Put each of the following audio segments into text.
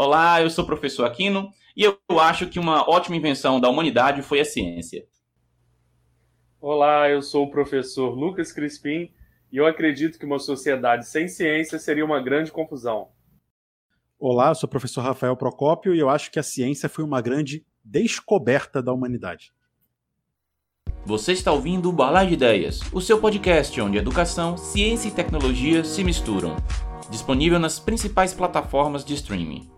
Olá, eu sou o professor Aquino e eu acho que uma ótima invenção da humanidade foi a ciência. Olá, eu sou o professor Lucas Crispim e eu acredito que uma sociedade sem ciência seria uma grande confusão. Olá, eu sou o professor Rafael Procópio e eu acho que a ciência foi uma grande descoberta da humanidade. Você está ouvindo o Balai de Ideias, o seu podcast onde educação, ciência e tecnologia se misturam. Disponível nas principais plataformas de streaming.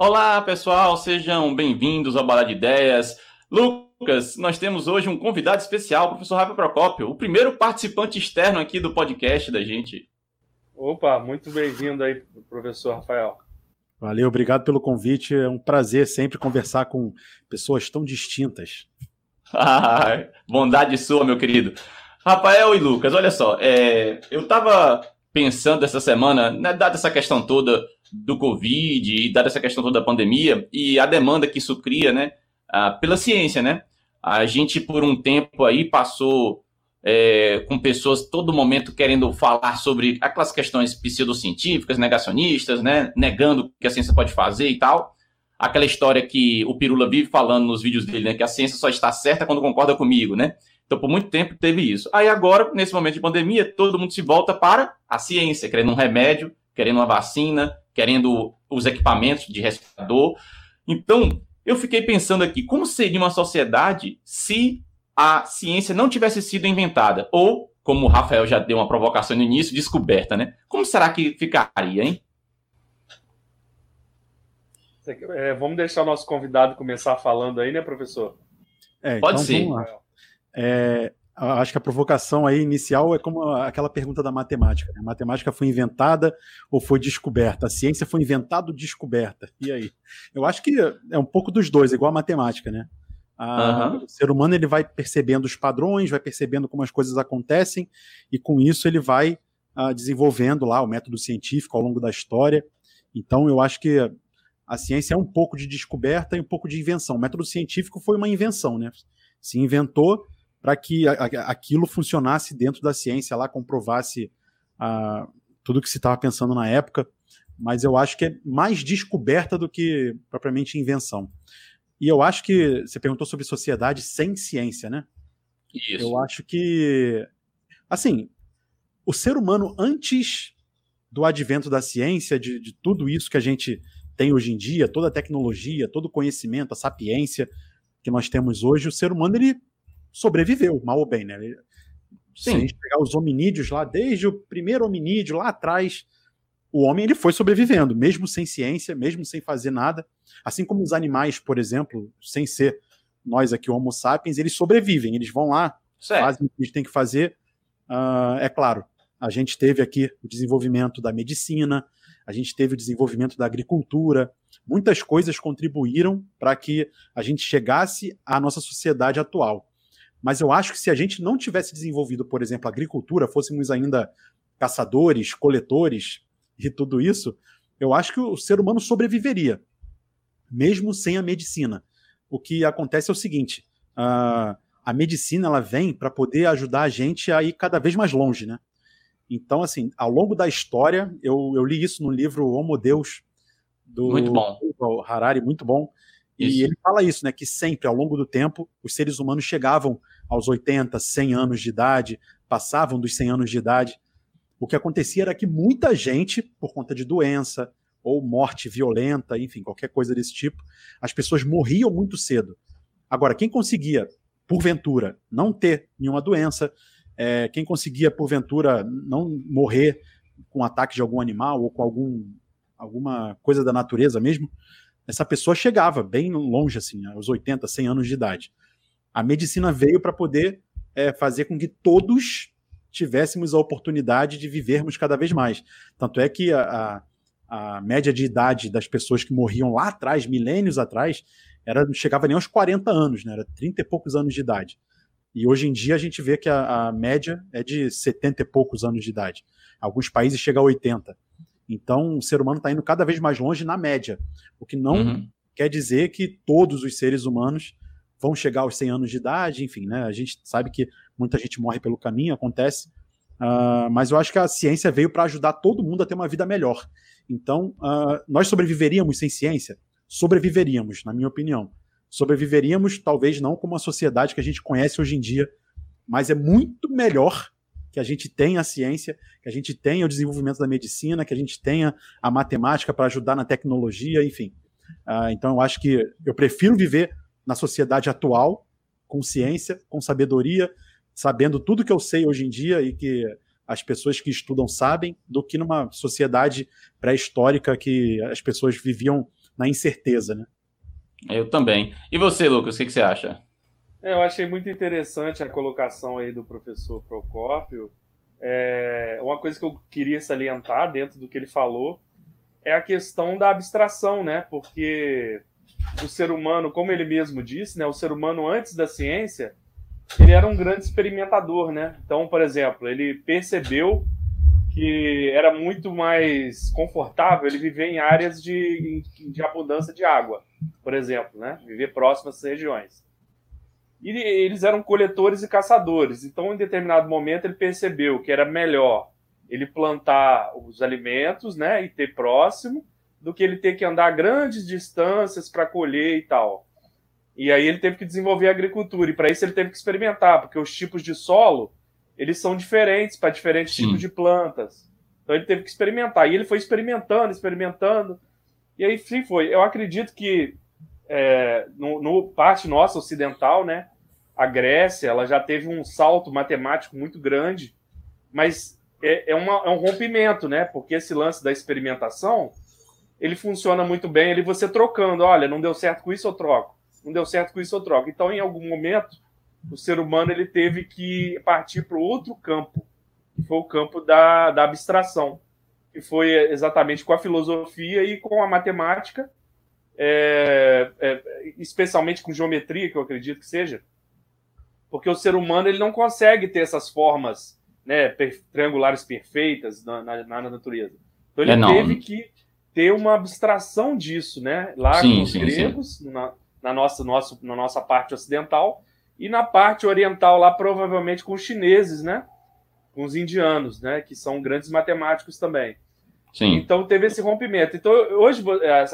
Olá, pessoal, sejam bem-vindos ao Balai de Ideias. Lucas, nós temos hoje um convidado especial, o professor Rafael Procópio, o primeiro participante externo aqui do podcast da gente. Opa, muito bem-vindo aí, professor Rafael. Valeu, obrigado pelo convite. É um prazer sempre conversar com pessoas tão distintas. bondade sua, meu querido. Rafael e Lucas, olha só, é, eu estava pensando essa semana, né, dada essa questão toda do Covid e dada essa questão toda da pandemia e a demanda que isso cria, né, pela ciência, né? A gente, por um tempo aí, passou é, com pessoas todo momento querendo falar sobre aquelas questões pseudocientíficas, negacionistas, né, negando que a ciência pode fazer e tal. Aquela história que o Pirula vive falando nos vídeos dele, né, que a ciência só está certa quando concorda comigo, né? Então, por muito tempo teve isso. Aí agora, nesse momento de pandemia, todo mundo se volta para a ciência, querendo um remédio, querendo uma vacina, querendo os equipamentos de respirador. Então, eu fiquei pensando aqui, como seria uma sociedade se a ciência não tivesse sido inventada. Ou, como o Rafael já deu uma provocação no início, descoberta, né? Como será que ficaria, hein? É, vamos deixar o nosso convidado começar falando aí, né, professor? É, Pode então, ser. É, acho que a provocação aí inicial é como aquela pergunta da matemática. Né? A matemática foi inventada ou foi descoberta? A ciência foi inventada ou descoberta? E aí? Eu acho que é um pouco dos dois, igual a matemática, né? uhum. O ser humano ele vai percebendo os padrões, vai percebendo como as coisas acontecem, e com isso ele vai uh, desenvolvendo lá o método científico ao longo da história. Então eu acho que a ciência é um pouco de descoberta e um pouco de invenção. O método científico foi uma invenção, né? Se inventou para que a, a, aquilo funcionasse dentro da ciência, lá comprovasse uh, tudo que se estava pensando na época. Mas eu acho que é mais descoberta do que propriamente invenção. E eu acho que você perguntou sobre sociedade sem ciência, né? Isso. Eu acho que, assim, o ser humano antes do advento da ciência, de, de tudo isso que a gente tem hoje em dia, toda a tecnologia, todo o conhecimento, a sapiência que nós temos hoje, o ser humano ele sobreviveu, mal ou bem, né? Se a gente pegar os hominídeos lá, desde o primeiro hominídeo lá atrás, o homem ele foi sobrevivendo, mesmo sem ciência, mesmo sem fazer nada. Assim como os animais, por exemplo, sem ser nós aqui, Homo sapiens, eles sobrevivem, eles vão lá, certo. fazem o que eles têm que fazer. Uh, é claro, a gente teve aqui o desenvolvimento da medicina, a gente teve o desenvolvimento da agricultura, muitas coisas contribuíram para que a gente chegasse à nossa sociedade atual. Mas eu acho que se a gente não tivesse desenvolvido, por exemplo, a agricultura, fôssemos ainda caçadores, coletores, e tudo isso, eu acho que o ser humano sobreviveria, mesmo sem a medicina. O que acontece é o seguinte: a, a medicina ela vem para poder ajudar a gente a ir cada vez mais longe, né? Então, assim, ao longo da história, eu, eu li isso no livro Homo Deus, do muito bom. Harari, muito bom. Isso. E ele fala isso, né? Que sempre, ao longo do tempo, os seres humanos chegavam aos 80, 100 anos de idade, passavam dos 100 anos de idade. O que acontecia era que muita gente, por conta de doença ou morte violenta, enfim, qualquer coisa desse tipo, as pessoas morriam muito cedo. Agora, quem conseguia, porventura, não ter nenhuma doença, é, quem conseguia, porventura, não morrer com ataque de algum animal ou com algum, alguma coisa da natureza mesmo, essa pessoa chegava bem longe, assim, aos 80, 100 anos de idade. A medicina veio para poder é, fazer com que todos tivéssemos a oportunidade de vivermos cada vez mais. Tanto é que a, a, a média de idade das pessoas que morriam lá atrás, milênios atrás, era, não chegava nem aos 40 anos, né? era 30 e poucos anos de idade. E hoje em dia a gente vê que a, a média é de 70 e poucos anos de idade. Alguns países chega a 80. Então o ser humano está indo cada vez mais longe na média. O que não uhum. quer dizer que todos os seres humanos vão chegar aos 100 anos de idade, enfim, né? A gente sabe que muita gente morre pelo caminho, acontece. Uh, mas eu acho que a ciência veio para ajudar todo mundo a ter uma vida melhor. Então, uh, nós sobreviveríamos sem ciência? Sobreviveríamos, na minha opinião. Sobreviveríamos, talvez não como a sociedade que a gente conhece hoje em dia, mas é muito melhor que a gente tenha a ciência, que a gente tenha o desenvolvimento da medicina, que a gente tenha a matemática para ajudar na tecnologia, enfim. Uh, então, eu acho que eu prefiro viver na sociedade atual, com ciência, com sabedoria, sabendo tudo que eu sei hoje em dia e que as pessoas que estudam sabem, do que numa sociedade pré-histórica que as pessoas viviam na incerteza, né? Eu também. E você, Lucas, o que, que você acha? É, eu achei muito interessante a colocação aí do professor Procópio. É, uma coisa que eu queria salientar dentro do que ele falou é a questão da abstração, né? Porque o ser humano, como ele mesmo disse, né, o ser humano antes da ciência, ele era um grande experimentador, né? Então, por exemplo, ele percebeu que era muito mais confortável ele viver em áreas de, de abundância de água, por exemplo, né? Viver próximo às regiões. E eles eram coletores e caçadores. Então, em determinado momento, ele percebeu que era melhor ele plantar os alimentos, né, e ter próximo, do que ele ter que andar grandes distâncias para colher e tal. E aí ele teve que desenvolver a agricultura, e para isso ele teve que experimentar, porque os tipos de solo, eles são diferentes para diferentes Sim. tipos de plantas. Então ele teve que experimentar, e ele foi experimentando, experimentando, e aí sim foi. Eu acredito que é, no, no, parte nossa ocidental, né, a Grécia, ela já teve um salto matemático muito grande, mas é, é, uma, é um rompimento, né, porque esse lance da experimentação, ele funciona muito bem, ele você trocando, olha, não deu certo com isso, eu troco não deu certo com isso, eu troco. Então, em algum momento, o ser humano ele teve que partir para outro campo, que foi o campo da, da abstração, que foi exatamente com a filosofia e com a matemática, é, é, especialmente com geometria, que eu acredito que seja, porque o ser humano ele não consegue ter essas formas né, per, triangulares perfeitas na, na, na, natureza. Então ele é, teve que ter uma abstração disso, né? Lá sim, com os sim, gregos, sim. Na, na nossa, nosso, na nossa parte ocidental, e na parte oriental lá provavelmente com os chineses, né? Com os indianos, né? Que são grandes matemáticos também. Sim. Então teve esse rompimento. Então hoje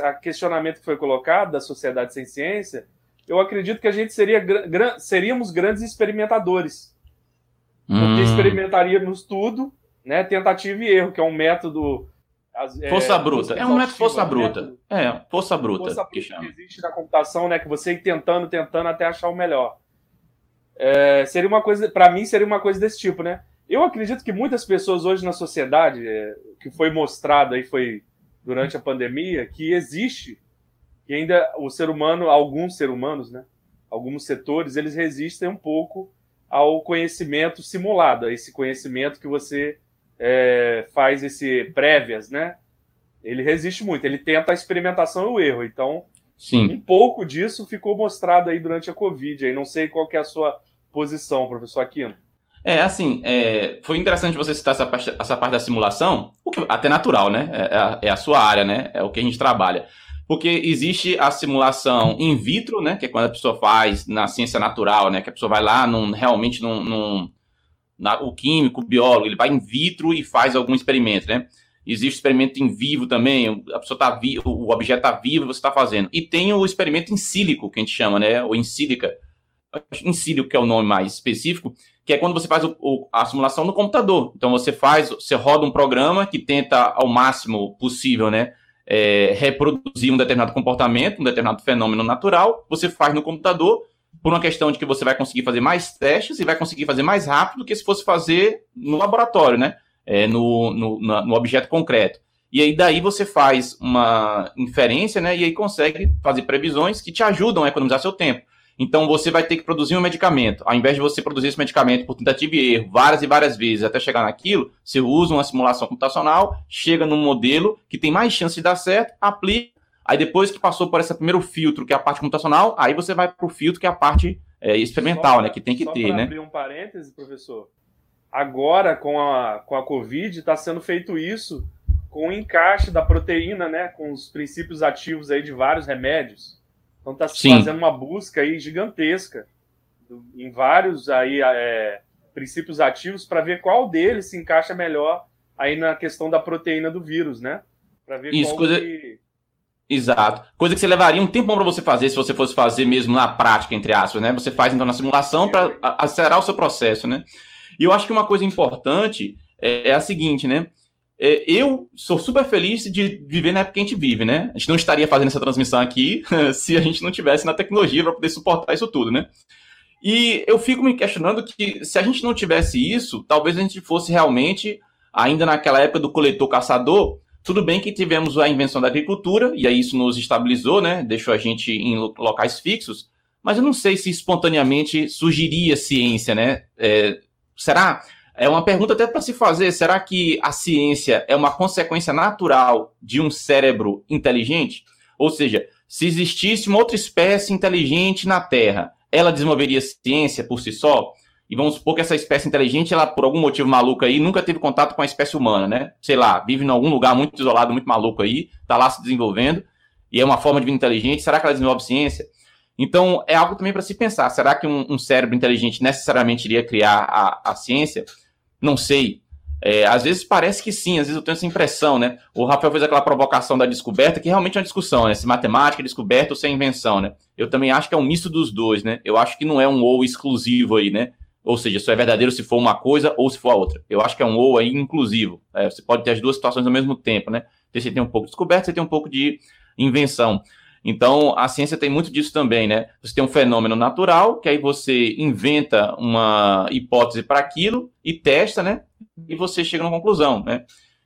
a questionamento que foi colocado da sociedade sem ciência, eu acredito que a gente seria seríamos grandes experimentadores, hum. porque experimentaríamos tudo, né? Tentativa e erro, que é um método é, força bruta. É um método força bruta. Método, é, força bruta. Força que, que existe na computação, né? Que você ir tentando, tentando até achar o melhor. É, seria uma coisa, para mim, seria uma coisa desse tipo, né? Eu acredito que muitas pessoas hoje na sociedade, é, que foi mostrado aí, foi durante a pandemia, que existe, que ainda o ser humano, alguns seres humanos, né? Alguns setores, eles resistem um pouco ao conhecimento simulado, a esse conhecimento que você é, faz esse prévias, né? Ele resiste muito, ele tenta a experimentação e o erro. Então, Sim. um pouco disso ficou mostrado aí durante a Covid. Aí não sei qual que é a sua posição, professor Aquino. É, assim, é, foi interessante você citar essa parte, essa parte da simulação, o que até natural, né? É, é, a, é, a, sua área, né? É o que a gente trabalha. Porque existe a simulação in vitro, né? Que é quando a pessoa faz na ciência natural, né? Que a pessoa vai lá num, realmente num, num na, o químico, o biólogo, ele vai in vitro e faz algum experimento, né? Existe experimento em vivo também, a pessoa tá vivo, o objeto está vivo você está fazendo. E tem o experimento em sílico, que a gente chama, né? Ou em sílica. Sílico, que é o nome mais específico, que é quando você faz o, o, a simulação no computador. Então você faz, você roda um programa que tenta ao máximo possível, né? É, reproduzir um determinado comportamento, um determinado fenômeno natural, você faz no computador por uma questão de que você vai conseguir fazer mais testes e vai conseguir fazer mais rápido do que se fosse fazer no laboratório, né? É, no, no, no objeto concreto. E aí daí você faz uma inferência, né? E aí consegue fazer previsões que te ajudam a economizar seu tempo. Então você vai ter que produzir um medicamento. Ao invés de você produzir esse medicamento por tentativa e erro várias e várias vezes até chegar naquilo, você usa uma simulação computacional, chega num modelo que tem mais chance de dar certo, aplica Aí depois que passou por esse primeiro filtro, que é a parte computacional, aí você vai para o filtro, que é a parte é, experimental, né? Que tem que ter, né? abrir um parêntese, professor. Agora, com a, com a Covid, está sendo feito isso com o encaixe da proteína, né? Com os princípios ativos aí de vários remédios. Então está se fazendo uma busca aí gigantesca em vários aí é, princípios ativos para ver qual deles se encaixa melhor aí na questão da proteína do vírus, né? Para ver Isso, qual coisa- que... Exato. Coisa que você levaria um tempão para você fazer, se você fosse fazer mesmo na prática, entre aspas, né? Você faz então na simulação para acelerar o seu processo, né? E eu acho que uma coisa importante é, é a seguinte, né? É, eu sou super feliz de viver na época que a gente vive, né? A gente não estaria fazendo essa transmissão aqui se a gente não tivesse na tecnologia para poder suportar isso tudo, né? E eu fico me questionando que se a gente não tivesse isso, talvez a gente fosse realmente, ainda naquela época do coletor-caçador, tudo bem que tivemos a invenção da agricultura, e aí isso nos estabilizou, né? Deixou a gente em lo- locais fixos, mas eu não sei se espontaneamente surgiria ciência, né? É, será? É uma pergunta até para se fazer. Será que a ciência é uma consequência natural de um cérebro inteligente? Ou seja, se existisse uma outra espécie inteligente na Terra, ela desenvolveria ciência por si só? E vamos supor que essa espécie inteligente, ela, por algum motivo maluco aí, nunca teve contato com a espécie humana, né? Sei lá, vive em algum lugar muito isolado, muito maluco aí, tá lá se desenvolvendo, e é uma forma de vida inteligente. Será que ela desenvolve ciência? Então, é algo também para se pensar. Será que um, um cérebro inteligente necessariamente iria criar a, a ciência? Não sei. É, às vezes parece que sim, às vezes eu tenho essa impressão, né? O Rafael fez aquela provocação da descoberta, que realmente é uma discussão, né? Se matemática é descoberta ou se é invenção, né? Eu também acho que é um misto dos dois, né? Eu acho que não é um ou exclusivo aí, né? Ou seja, só é verdadeiro se for uma coisa ou se for a outra. Eu acho que é um ou aí inclusivo. É, você pode ter as duas situações ao mesmo tempo, né? Você tem um pouco de descoberta, você tem um pouco de invenção. Então, a ciência tem muito disso também, né? Você tem um fenômeno natural, que aí você inventa uma hipótese para aquilo e testa, né? E você chega numa conclusão, né?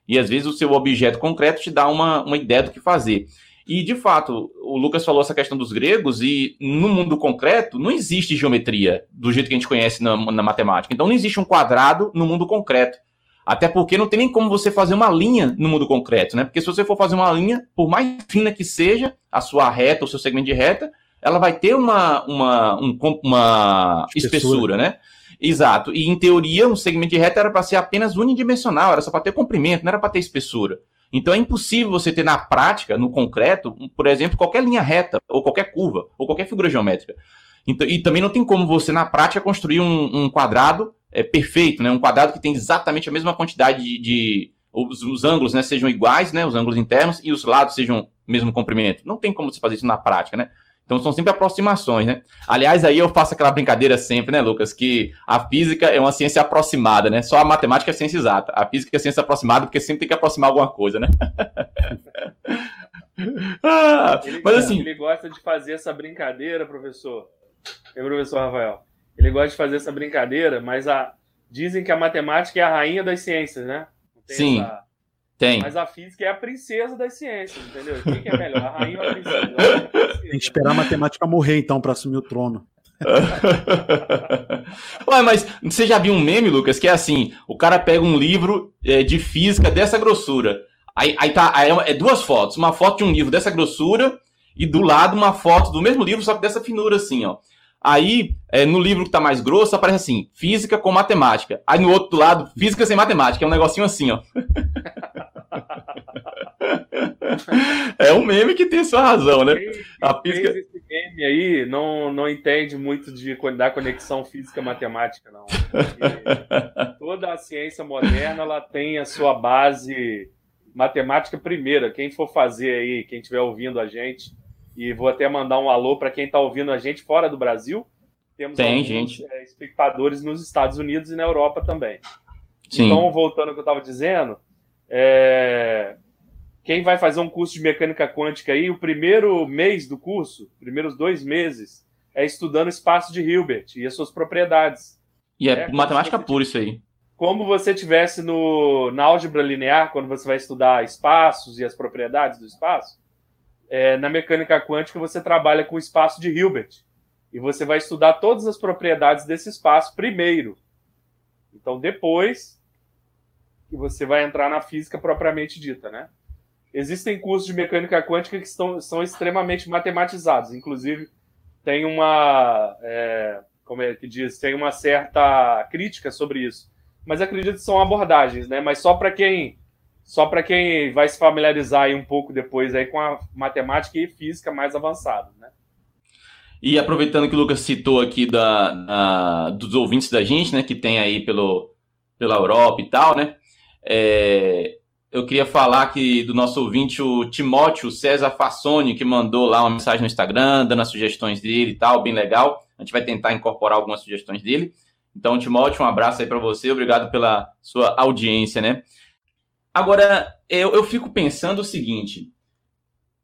E às vezes o seu objeto concreto te dá uma, uma ideia do que fazer. E, de fato, o Lucas falou essa questão dos gregos, e no mundo concreto não existe geometria do jeito que a gente conhece na, na matemática. Então, não existe um quadrado no mundo concreto. Até porque não tem nem como você fazer uma linha no mundo concreto, né? Porque se você for fazer uma linha, por mais fina que seja a sua reta, o seu segmento de reta, ela vai ter uma, uma, um, uma espessura. espessura, né? Exato. E em teoria, um segmento de reta era para ser apenas unidimensional, era só para ter comprimento, não era para ter espessura. Então é impossível você ter na prática, no concreto, por exemplo, qualquer linha reta, ou qualquer curva, ou qualquer figura geométrica. Então, e também não tem como você, na prática, construir um, um quadrado é, perfeito, né? Um quadrado que tem exatamente a mesma quantidade de. de os, os, ângulos né, sejam iguais, né? Os ângulos internos, e os lados sejam o mesmo comprimento. Não tem como você fazer isso na prática, né? Então são sempre aproximações, né? Aliás, aí eu faço aquela brincadeira sempre, né, Lucas? Que a física é uma ciência aproximada, né? Só a matemática é ciência exata. A física é ciência aproximada porque sempre tem que aproximar alguma coisa, né? ah, ele, mas assim. Ele gosta de fazer essa brincadeira, professor. É, professor Rafael. Ele gosta de fazer essa brincadeira, mas a... dizem que a matemática é a rainha das ciências, né? Sim. Essa... Tem. Mas a física é a princesa das ciências, entendeu? Quem que é melhor? A rainha ou a princesa? Tem que esperar a matemática morrer, então, para assumir o trono. Ué, mas você já viu um meme, Lucas, que é assim: o cara pega um livro é, de física dessa grossura. Aí, aí tá aí é duas fotos, uma foto de um livro dessa grossura e do lado uma foto do mesmo livro, só que dessa finura, assim, ó. Aí, é, no livro que tá mais grosso, aparece assim, física com matemática. Aí no outro lado, física sem matemática. É um negocinho assim, ó. é um meme que tem sua razão, né? Quem, a física... esse meme aí não, não entende muito de, da conexão física-matemática, não. Porque toda a ciência moderna, ela tem a sua base matemática primeira. Quem for fazer aí, quem estiver ouvindo a gente e vou até mandar um alô para quem está ouvindo a gente fora do Brasil. Temos Tem, gente. É, espectadores nos Estados Unidos e na Europa também. Sim. Então, voltando ao que eu estava dizendo, é... quem vai fazer um curso de mecânica quântica aí, o primeiro mês do curso, primeiros dois meses, é estudando o espaço de Hilbert e as suas propriedades. E é, é matemática pura isso aí. Como você tivesse no, na álgebra linear, quando você vai estudar espaços e as propriedades do espaço, é, na mecânica quântica você trabalha com o espaço de Hilbert. E você vai estudar todas as propriedades desse espaço primeiro. Então, depois que você vai entrar na física propriamente dita, né? Existem cursos de mecânica quântica que estão, são extremamente matematizados. Inclusive, tem uma... É, como é que diz? Tem uma certa crítica sobre isso. Mas acredito que são abordagens, né? Mas só para quem só para quem vai se familiarizar aí um pouco depois aí com a matemática e física mais avançada, né? E aproveitando que o Lucas citou aqui da, da, dos ouvintes da gente, né, que tem aí pelo, pela Europa e tal, né, é, eu queria falar aqui do nosso ouvinte, o Timóteo César Fassoni, que mandou lá uma mensagem no Instagram, dando as sugestões dele e tal, bem legal. A gente vai tentar incorporar algumas sugestões dele. Então, Timóteo, um abraço aí para você, obrigado pela sua audiência, né? Agora, eu, eu fico pensando o seguinte: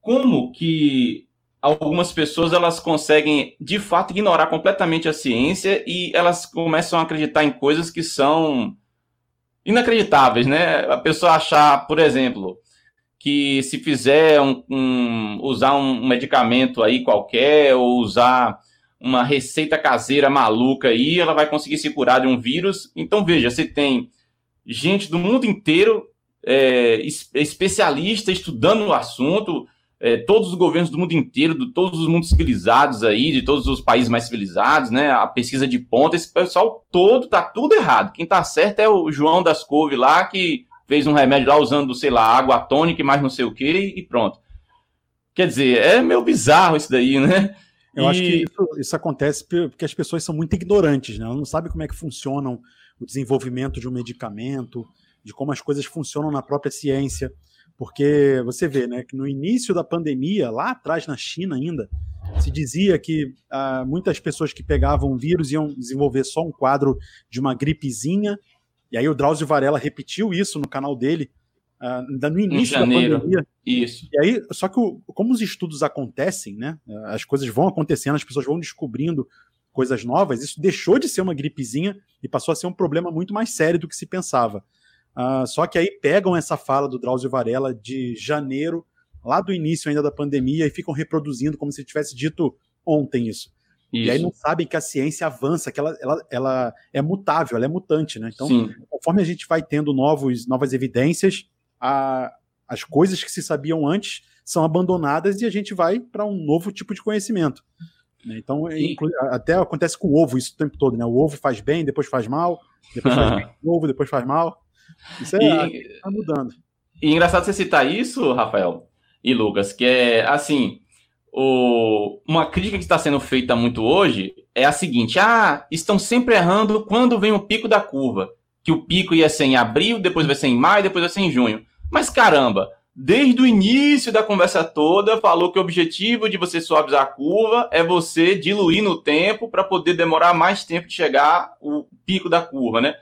como que algumas pessoas elas conseguem de fato ignorar completamente a ciência e elas começam a acreditar em coisas que são inacreditáveis, né? A pessoa achar, por exemplo, que se fizer um, um, usar um medicamento aí qualquer ou usar uma receita caseira maluca aí, ela vai conseguir se curar de um vírus. Então veja, você tem gente do mundo inteiro é, especialista estudando o assunto, é, todos os governos do mundo inteiro, de todos os mundos civilizados aí, de todos os países mais civilizados, né? A pesquisa de ponta, esse pessoal todo tá tudo errado. Quem tá certo é o João das Couve lá, que fez um remédio lá usando, sei lá, água tônica e mais não sei o que, e pronto. Quer dizer, é meio bizarro isso daí, né? Eu e... acho que isso, isso, acontece porque as pessoas são muito ignorantes, né? Elas não sabem como é que funcionam o desenvolvimento de um medicamento, de como as coisas funcionam na própria ciência. Porque você vê, né, que no início da pandemia, lá atrás na China ainda, se dizia que ah, muitas pessoas que pegavam o vírus iam desenvolver só um quadro de uma gripezinha. E aí o Drauzio Varela repetiu isso no canal dele, ah, no início da pandemia. Isso. E aí, só que o, como os estudos acontecem, né, as coisas vão acontecendo, as pessoas vão descobrindo coisas novas, isso deixou de ser uma gripezinha e passou a ser um problema muito mais sério do que se pensava. Uh, só que aí pegam essa fala do Drauzio Varela de janeiro, lá do início ainda da pandemia, e ficam reproduzindo como se tivesse dito ontem isso. isso. E aí não sabem que a ciência avança, que ela, ela, ela é mutável, ela é mutante, né? Então, Sim. conforme a gente vai tendo novos, novas evidências, a, as coisas que se sabiam antes são abandonadas e a gente vai para um novo tipo de conhecimento. Né? Então, e... até acontece com o ovo isso o tempo todo, né? O ovo faz bem, depois faz mal, depois faz bem o ovo, depois faz mal. Isso é, e, tá mudando. E engraçado você citar isso, Rafael e Lucas, que é assim, o, uma crítica que está sendo feita muito hoje é a seguinte: ah, estão sempre errando quando vem o pico da curva. Que o pico ia ser em abril, depois vai ser em maio, depois vai ser em junho. Mas caramba, desde o início da conversa toda, falou que o objetivo de você suavizar a curva é você diluir no tempo para poder demorar mais tempo de chegar o pico da curva, né?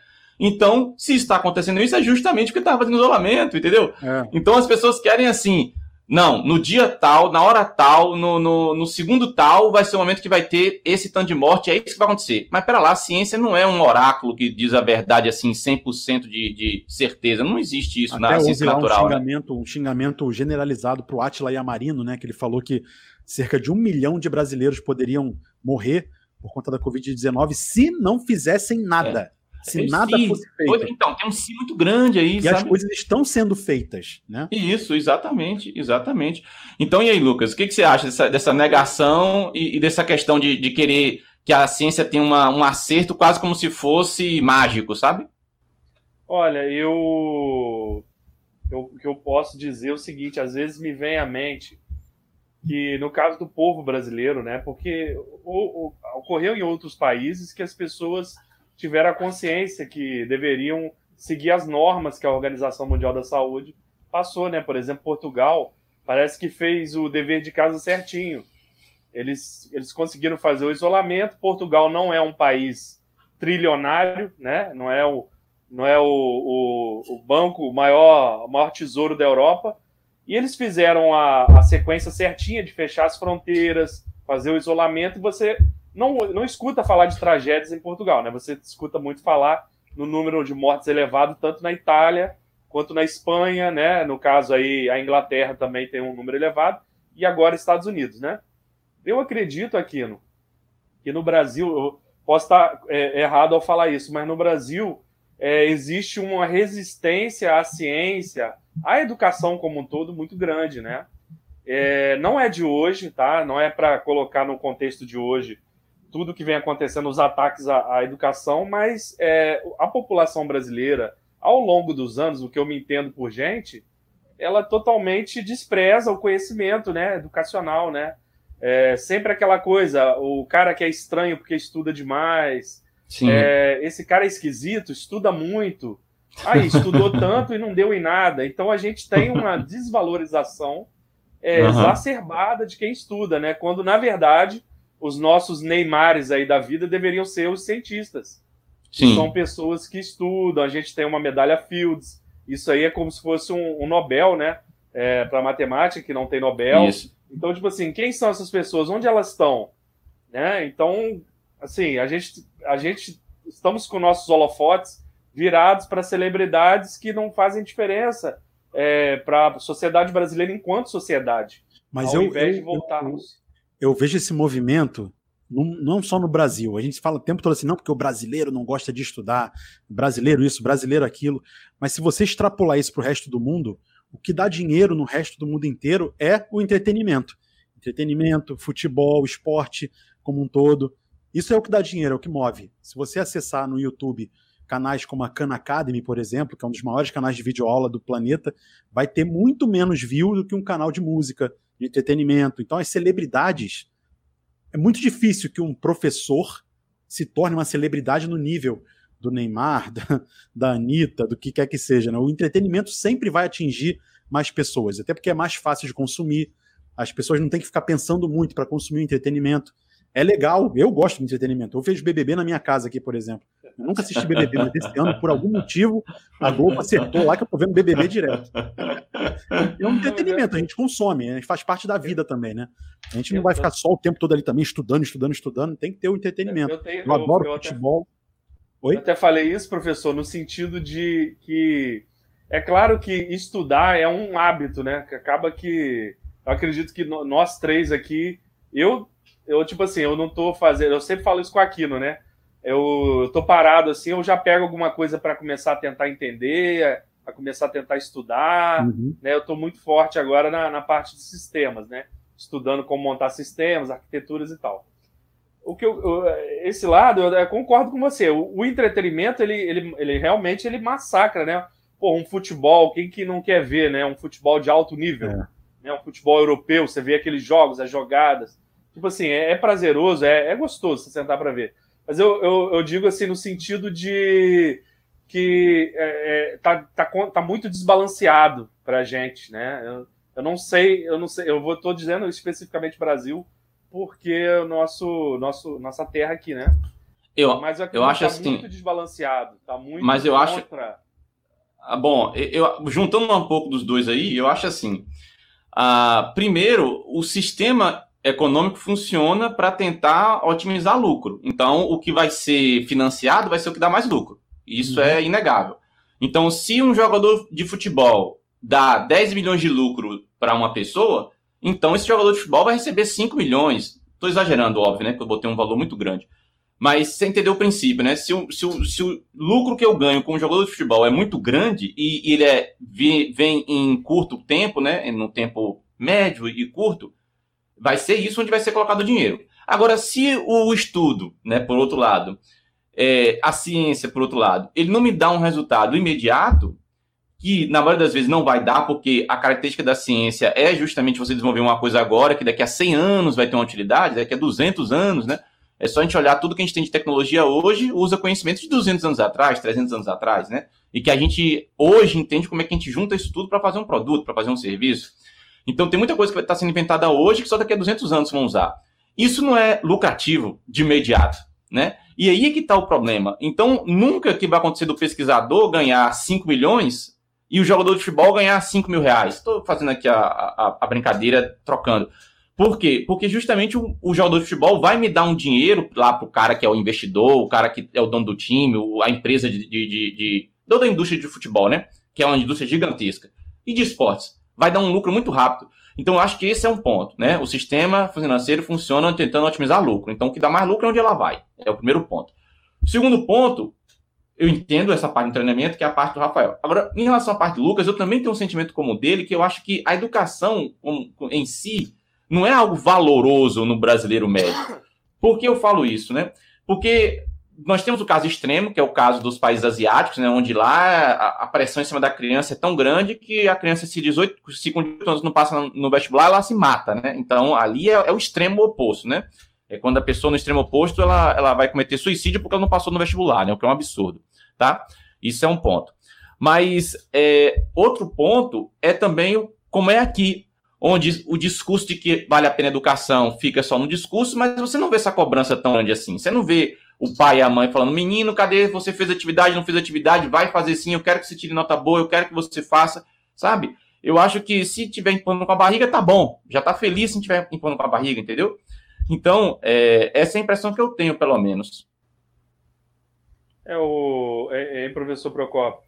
Então, se está acontecendo isso, é justamente porque estava fazendo isolamento, entendeu? É. Então as pessoas querem assim. Não, no dia tal, na hora tal, no, no, no, segundo tal, vai ser o momento que vai ter esse tanto de morte, é isso que vai acontecer. Mas pera lá, a ciência não é um oráculo que diz a verdade assim, 100% de, de certeza. Não existe isso Até na ciência natural. Um né? xingamento, né? um xingamento generalizado para o Atila Yamarino, né? Que ele falou que cerca de um milhão de brasileiros poderiam morrer por conta da Covid-19 se não fizessem nada. É se nada sim. fosse feito. Então, tem um sim muito grande aí, e sabe? as coisas estão sendo feitas, né? Isso, exatamente, exatamente. Então, e aí, Lucas, o que, que você acha dessa, dessa negação e, e, dessa questão de, de querer que a ciência tenha uma, um acerto quase como se fosse mágico, sabe? Olha, eu... eu... O que eu posso dizer é o seguinte, às vezes me vem à mente que no caso do povo brasileiro, né, porque o, o, ocorreu em outros países que as pessoas tiveram a consciência que deveriam seguir as normas que a Organização Mundial da Saúde passou, né? Por exemplo, Portugal parece que fez o dever de casa certinho. Eles, eles conseguiram fazer o isolamento. Portugal não é um país trilionário, né? Não é o, não é o, o, o banco maior, o maior tesouro da Europa. E eles fizeram a, a sequência certinha de fechar as fronteiras, fazer o isolamento, e você não, não escuta falar de tragédias em Portugal, né? Você escuta muito falar no número de mortes elevado tanto na Itália quanto na Espanha, né? No caso aí, a Inglaterra também tem um número elevado e agora Estados Unidos, né? Eu acredito, Aquino, que no Brasil, eu posso estar é, errado ao falar isso, mas no Brasil é, existe uma resistência à ciência, à educação como um todo muito grande, né? É, não é de hoje, tá? Não é para colocar no contexto de hoje tudo que vem acontecendo, os ataques à, à educação, mas é, a população brasileira, ao longo dos anos, o que eu me entendo por gente, ela totalmente despreza o conhecimento né, educacional, né? É, sempre aquela coisa, o cara que é estranho porque estuda demais, é, esse cara é esquisito, estuda muito, Aí, estudou tanto e não deu em nada. Então a gente tem uma desvalorização é, uhum. exacerbada de quem estuda, né? Quando, na verdade, os nossos Neymares aí da vida deveriam ser os cientistas. Sim. São pessoas que estudam, a gente tem uma medalha Fields. Isso aí é como se fosse um, um Nobel, né? É, para matemática, que não tem Nobel. Isso. Então, tipo assim, quem são essas pessoas? Onde elas estão? Né? Então, assim, a gente, a gente estamos com nossos holofotes virados para celebridades que não fazem diferença é, para a sociedade brasileira enquanto sociedade. Mas ao eu, invés eu, de voltarmos. Eu, vejo esse movimento não só no Brasil. A gente fala o tempo todo assim, não, porque o brasileiro não gosta de estudar, brasileiro isso, brasileiro aquilo. Mas se você extrapolar isso para o resto do mundo, o que dá dinheiro no resto do mundo inteiro é o entretenimento. Entretenimento, futebol, esporte como um todo. Isso é o que dá dinheiro, é o que move. Se você acessar no YouTube canais como a Khan Academy, por exemplo, que é um dos maiores canais de videoaula do planeta, vai ter muito menos view do que um canal de música, de entretenimento. Então, as celebridades. É muito difícil que um professor se torne uma celebridade no nível do Neymar, da, da Anitta, do que quer que seja. Né? O entretenimento sempre vai atingir mais pessoas, até porque é mais fácil de consumir. As pessoas não têm que ficar pensando muito para consumir o entretenimento. É legal, eu gosto de entretenimento. Eu vejo BBB na minha casa aqui, por exemplo. Eu nunca assisti BBB, mas esse ano, por algum motivo, a Globo acertou lá que eu tô vendo BBB direto. É um entretenimento, a gente consome, a gente faz parte da vida também, né? A gente não vai ficar só o tempo todo ali também estudando, estudando, estudando, tem que ter o entretenimento. Eu, tenho, eu adoro eu, futebol. Até, Oi? Eu até falei isso, professor, no sentido de que é claro que estudar é um hábito, né? Que acaba que eu acredito que nós três aqui, eu, eu tipo assim, eu não tô fazendo, eu sempre falo isso com Aquino, né? eu, eu tô parado assim, eu já pego alguma coisa para começar a tentar entender, a começar a tentar estudar, uhum. né? Eu estou muito forte agora na, na parte de sistemas, né? Estudando como montar sistemas, arquiteturas e tal. O que eu, eu esse lado, eu, eu, concordo com você. O, o, entretenimento, ele, ele, ele realmente ele massacra, né? Pô, um futebol, quem que não quer ver, né? Um futebol de alto nível, é. né? Um futebol europeu, você vê aqueles jogos, as jogadas. Tipo assim, é, é prazeroso, é, é gostoso você sentar para ver. Mas eu, eu, eu, digo assim, no sentido de que é, é tá, tá, tá muito desbalanceado para a gente, né? Eu, eu não sei, eu não sei, eu vou tô dizendo especificamente Brasil, porque o nosso, nosso, nossa terra aqui, né? Eu, mas eu acho tá assim, muito desbalanceado, tá muito Mas eu contra... acho ah, bom, eu juntando um pouco dos dois aí, eu acho assim, ah, primeiro, o sistema econômico funciona para tentar otimizar lucro. Então, o que vai ser financiado vai ser o que dá mais lucro. Isso uhum. é inegável. Então, se um jogador de futebol dá 10 milhões de lucro para uma pessoa, então esse jogador de futebol vai receber 5 milhões. Estou exagerando, óbvio, né? Que eu botei um valor muito grande. Mas você entendeu o princípio, né? Se o, se, o, se o lucro que eu ganho como jogador de futebol é muito grande e, ele é, vem em curto tempo, né? No tempo médio e curto, Vai ser isso onde vai ser colocado o dinheiro. Agora, se o estudo, né, por outro lado, é, a ciência, por outro lado, ele não me dá um resultado imediato, que na maioria das vezes não vai dar, porque a característica da ciência é justamente você desenvolver uma coisa agora, que daqui a 100 anos vai ter uma utilidade, daqui a 200 anos, né? É só a gente olhar tudo que a gente tem de tecnologia hoje, usa conhecimento de 200 anos atrás, 300 anos atrás, né? E que a gente hoje entende como é que a gente junta isso tudo para fazer um produto, para fazer um serviço. Então tem muita coisa que estar sendo inventada hoje que só daqui a 200 anos vão usar. Isso não é lucrativo de imediato, né? E aí é que está o problema. Então, nunca que vai acontecer do pesquisador ganhar 5 milhões e o jogador de futebol ganhar 5 mil reais. Estou fazendo aqui a, a, a, brincadeira, trocando. Por quê? Porque justamente o, o, jogador de futebol vai me dar um dinheiro lá para o cara que é o investidor, o cara que é o dono do time, a empresa de, de, de, de toda a indústria de futebol, né? Que é uma indústria gigantesca. E de esportes vai dar um lucro muito rápido. Então, eu acho que esse é um ponto, né? O sistema financeiro funciona tentando otimizar lucro. Então, o que dá mais lucro é onde ela vai. É o primeiro ponto. O segundo ponto, eu entendo essa parte do treinamento, que é a parte do Rafael. Agora, em relação à parte do Lucas, eu também tenho um sentimento como dele, que eu acho que a educação em si não é algo valoroso no brasileiro médio. Por que eu falo isso, né? Porque nós temos o caso extremo, que é o caso dos países asiáticos, né, onde lá a, pressão em cima da criança é tão grande que a criança, se 18, se com 18 anos não passa no, no vestibular, ela se mata, né? Então, ali é, é, o extremo oposto, né? É quando a pessoa no extremo oposto, ela, ela vai cometer suicídio porque ela não passou no vestibular, né? O que é um absurdo, tá? Isso é um ponto. Mas é, outro ponto é também como é aqui, onde o discurso de que vale a pena a educação fica só no discurso, mas você não vê essa cobrança tão grande assim. Você não vê o pai e a mãe falando: menino, cadê você fez atividade, não fez atividade, vai fazer sim, eu quero que você tire nota boa, eu quero que você faça, sabe? Eu acho que se tiver empurrando com a barriga, tá bom. Já tá feliz se tiver empurrando com a barriga, entendeu? Então, é, essa é a impressão que eu tenho, pelo menos. É o é, é professor Procopio.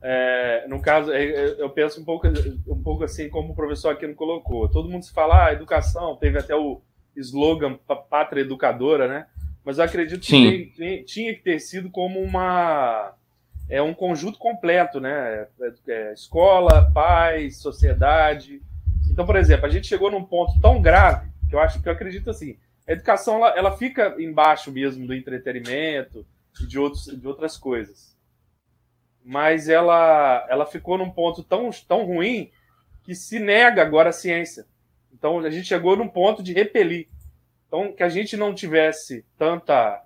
É, no caso, é, é, eu penso um pouco, um pouco assim como o professor aqui não colocou. Todo mundo se fala, ah, educação, teve até o slogan pátria educadora, né? Mas eu acredito que tem, tem, tinha que ter sido como uma é um conjunto completo, né? É, é, escola, pais, sociedade. Então, por exemplo, a gente chegou num ponto tão grave que eu acho que eu acredito assim, a educação ela, ela fica embaixo mesmo do entretenimento e de, outros, de outras coisas. Mas ela, ela ficou num ponto tão, tão ruim que se nega agora a ciência. Então a gente chegou num ponto de repelir. Então, que a gente não tivesse tanta.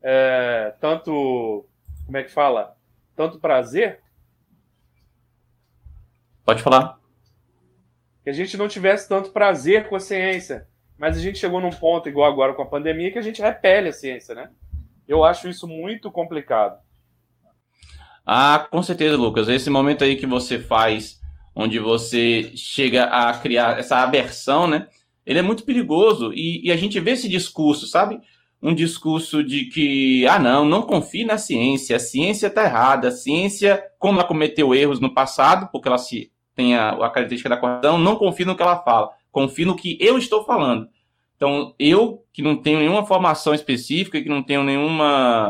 É, tanto. Como é que fala? Tanto prazer. Pode falar. Que a gente não tivesse tanto prazer com a ciência. Mas a gente chegou num ponto, igual agora com a pandemia, que a gente repele a ciência, né? Eu acho isso muito complicado. Ah, com certeza, Lucas. Esse momento aí que você faz, onde você chega a criar essa aversão, né? Ele é muito perigoso e, e, a gente vê esse discurso, sabe? Um discurso de que, ah, não, não confie na ciência, a ciência está errada, a ciência, como ela cometeu erros no passado, porque ela se tem a, a característica da correção, não confie no que ela fala, confie no que eu estou falando. Então, eu, que não tenho nenhuma formação específica, que não tenho nenhum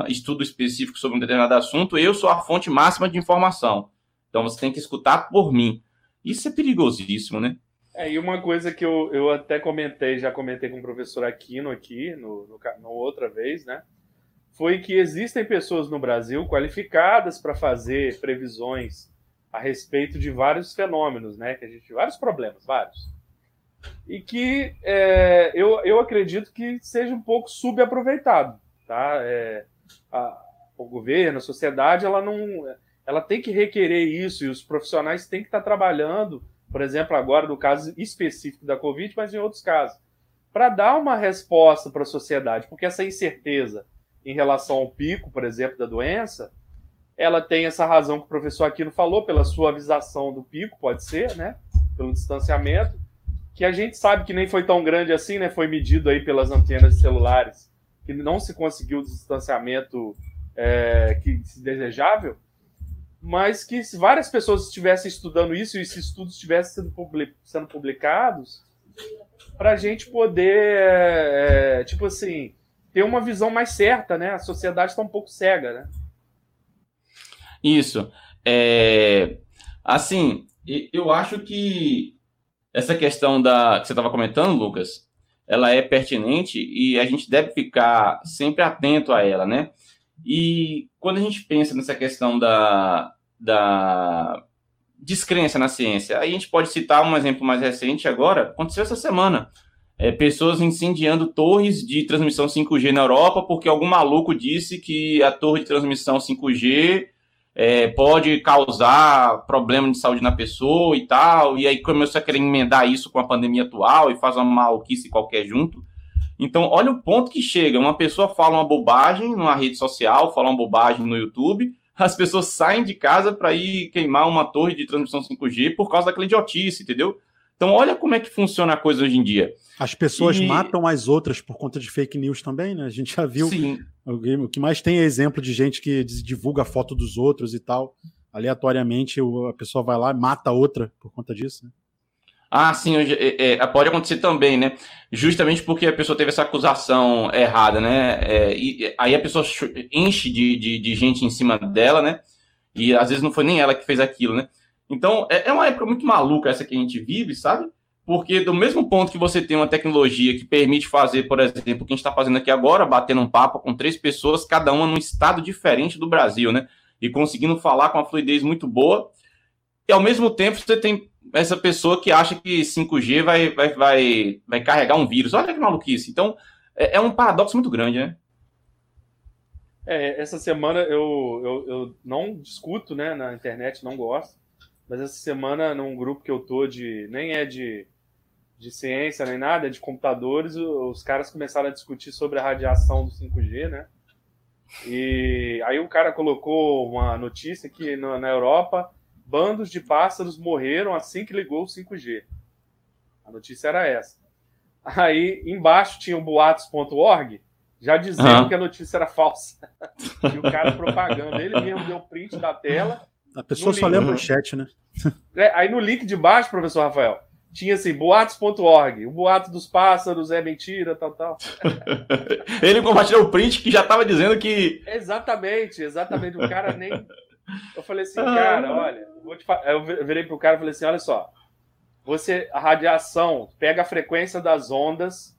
estudo específico sobre um determinado assunto, eu sou a fonte máxima de informação. Então, você tem que escutar por mim. Isso é perigosíssimo, né? É, e uma coisa que eu, eu até comentei, já comentei com o professor Aquino aqui, no, no, no outra vez, né? Foi que existem pessoas no Brasil qualificadas para fazer previsões a respeito de vários fenômenos, né? Que a gente, vários problemas, vários. E que é, eu, eu acredito que seja um pouco subaproveitado, tá? É, a, o governo, a sociedade, ela não, ela tem que requerer isso e os profissionais têm que estar trabalhando por exemplo, agora no caso específico da Covid, mas em outros casos, para dar uma resposta para a sociedade, porque essa incerteza em relação ao pico, por exemplo, da doença, ela tem essa razão que o professor Aquino falou, pela suavização do pico, pode ser, né? Pelo distanciamento, que a gente sabe que nem foi tão grande assim, né? Foi medido aí pelas antenas celulares, que não se conseguiu o distanciamento é, que desejável, mas que se várias pessoas estivessem estudando isso e esses estudos estivessem sendo, sendo publicados, para a gente poder, é, é, tipo assim, ter uma visão mais certa, né? A sociedade está um pouco cega, né? Isso. É, assim, eu acho que essa questão da que você estava comentando, Lucas, ela é pertinente e a gente deve ficar sempre atento a ela, né? E quando a gente pensa nessa questão da, da descrença na ciência, aí a gente pode citar um exemplo mais recente agora, aconteceu essa semana. É, pessoas incendiando torres de transmissão 5G na Europa porque algum maluco disse que a torre de transmissão 5G é, pode causar problema de saúde na pessoa e tal, e aí começou a querer emendar isso com a pandemia atual e faz uma maluquice qualquer junto. Então, olha o ponto que chega. Uma pessoa fala uma bobagem numa rede social, fala uma bobagem no YouTube, as pessoas saem de casa para ir queimar uma torre de transmissão 5G por causa daquela idiotice, entendeu? Então, olha como é que funciona a coisa hoje em dia. As pessoas e... matam as outras por conta de fake news também, né? A gente já viu. Sim. O que mais tem é exemplo de gente que divulga foto dos outros e tal. Aleatoriamente, a pessoa vai lá e mata outra por conta disso, né? Ah, sim, é, é, pode acontecer também, né? Justamente porque a pessoa teve essa acusação errada, né? É, e, aí a pessoa enche de, de, de, gente em cima dela, né? E às vezes não foi nem ela que fez aquilo, né? Então é, é uma época muito maluca essa que a gente vive, sabe? Porque do mesmo ponto que você tem uma tecnologia que permite fazer, por exemplo, o que a gente está fazendo aqui agora, batendo um papo com três pessoas, cada uma num estado diferente do Brasil, né? E conseguindo falar com uma fluidez muito boa. E ao mesmo tempo você tem essa pessoa que acha que 5G vai, vai, vai, vai carregar um vírus. Olha que maluquice. Então, é, é um paradoxo muito grande, né? É, essa semana eu, eu, eu não discuto né, na internet, não gosto, mas essa semana, num grupo que eu tô de. nem é de, de ciência nem nada, é de computadores, os caras começaram a discutir sobre a radiação do 5G, né? E aí um cara colocou uma notícia que na, na Europa bandos de pássaros morreram assim que ligou o 5G. A notícia era essa. Aí embaixo tinha o boatos.org, já dizendo uhum. que a notícia era falsa. e o cara propagando. Ele mesmo deu print da tela. A pessoa só lembra o chat, né? É, aí no link de baixo, professor Rafael, tinha assim, boatos.org. O boato dos pássaros é mentira, tal, tal. Ele compartilhou o print que já estava dizendo que. Exatamente, exatamente. O cara nem. Eu falei assim, cara, olha, eu, fa... eu virei pro cara e falei assim: olha só, você, a radiação pega a frequência das ondas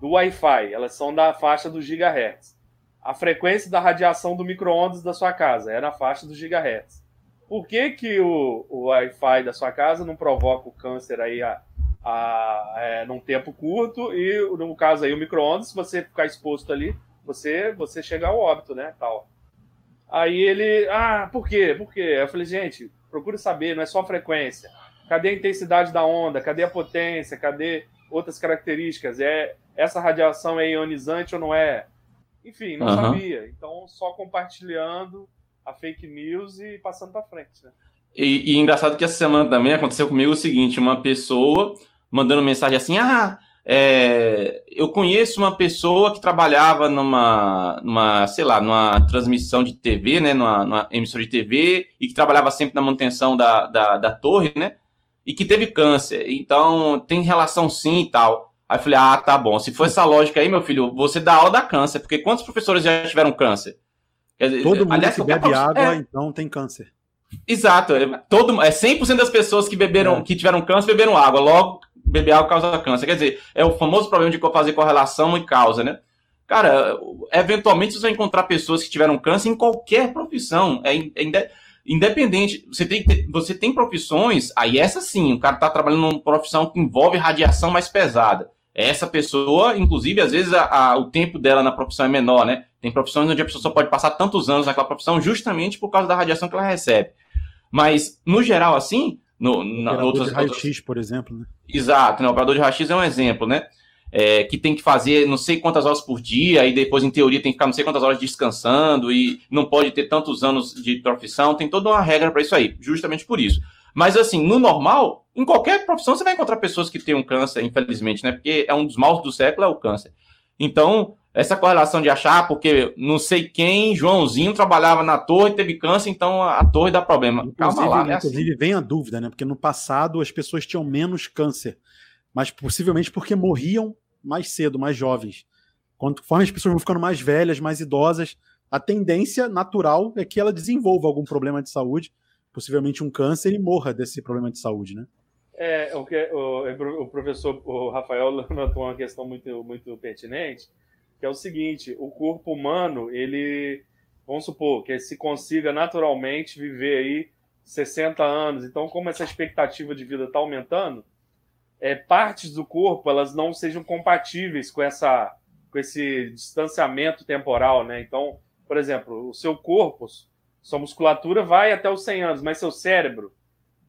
do Wi-Fi, elas são da faixa dos gigahertz. A frequência da radiação do micro-ondas da sua casa é na faixa dos gigahertz. Por que, que o, o Wi-Fi da sua casa não provoca o câncer aí a, a, é, num tempo curto e, no caso aí, o micro-ondas, se você ficar exposto ali, você, você chega ao óbito, né, tal. Aí ele, ah, por quê? Por quê? Eu falei, gente, procure saber, não é só frequência. Cadê a intensidade da onda? Cadê a potência? Cadê outras características? É essa radiação é ionizante ou não é? Enfim, não uhum. sabia. Então, só compartilhando a fake news e passando para frente. Né? E, e, engraçado que essa semana também aconteceu comigo o seguinte: uma pessoa mandando mensagem assim, ah, é, eu conheço uma pessoa que trabalhava numa, numa, sei lá, numa transmissão de TV, né, numa, numa emissora de TV, e que trabalhava sempre na manutenção da, da, da torre, né, e que teve câncer. Então, tem relação sim e tal. Aí eu falei, ah, tá bom. Se for essa lógica aí, meu filho, você dá aula da câncer, porque quantos professores já tiveram câncer? Dizer, Todo mundo aliás, que bebe água, é. então tem câncer. Exato. É, todo, é 100% das pessoas que beberam, é. que tiveram câncer, beberam água. Logo, beber água causa câncer. Quer dizer, é o famoso problema de fazer correlação e causa, né? Cara, eventualmente você vai encontrar pessoas que tiveram câncer em qualquer profissão. É, é independente. Você tem, você tem profissões, aí essa sim, o cara tá trabalhando numa profissão que envolve radiação mais pesada. Essa pessoa, inclusive, às vezes a, a, o tempo dela na profissão é menor, né? Tem profissões onde a pessoa só pode passar tantos anos naquela profissão justamente por causa da radiação que ela recebe. Mas, no geral, assim, no, na, outras, de raio-x, por exemplo, né? Exato, né? o operador de raio-x é um exemplo, né? É, que tem que fazer não sei quantas horas por dia, e depois, em teoria, tem que ficar não sei quantas horas descansando, e não pode ter tantos anos de profissão, tem toda uma regra para isso aí, justamente por isso. Mas, assim, no normal, em qualquer profissão, você vai encontrar pessoas que têm um câncer, infelizmente, né? Porque é um dos maus do século, é o câncer. Então, essa correlação de achar, porque não sei quem, Joãozinho, trabalhava na torre, teve câncer, então a torre dá problema. Inclusive, Calma lá, né? Inclusive, vem a dúvida, né? Porque no passado as pessoas tinham menos câncer, mas possivelmente porque morriam mais cedo, mais jovens. Conforme as pessoas vão ficando mais velhas, mais idosas, a tendência natural é que ela desenvolva algum problema de saúde, possivelmente um câncer, e morra desse problema de saúde, né? É, o, que, o, o professor o Rafael levantou uma questão muito, muito pertinente, que é o seguinte: o corpo humano, ele, vamos supor, que se consiga naturalmente viver aí 60 anos. Então, como essa expectativa de vida está aumentando, é, partes do corpo elas não sejam compatíveis com essa com esse distanciamento temporal, né? Então, por exemplo, o seu corpo, sua musculatura vai até os 100 anos, mas seu cérebro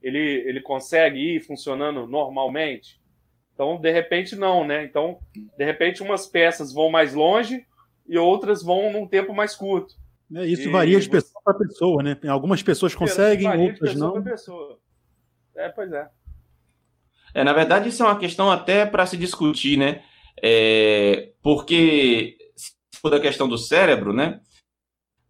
ele, ele consegue ir funcionando normalmente? Então, de repente, não, né? Então, de repente, umas peças vão mais longe e outras vão num tempo mais curto. É, isso e varia de pessoa para pessoa, né? Algumas pessoas conseguem, outras não. É, pois é. É, na verdade, isso é uma questão até para se discutir, né? É, porque se for da questão do cérebro, né?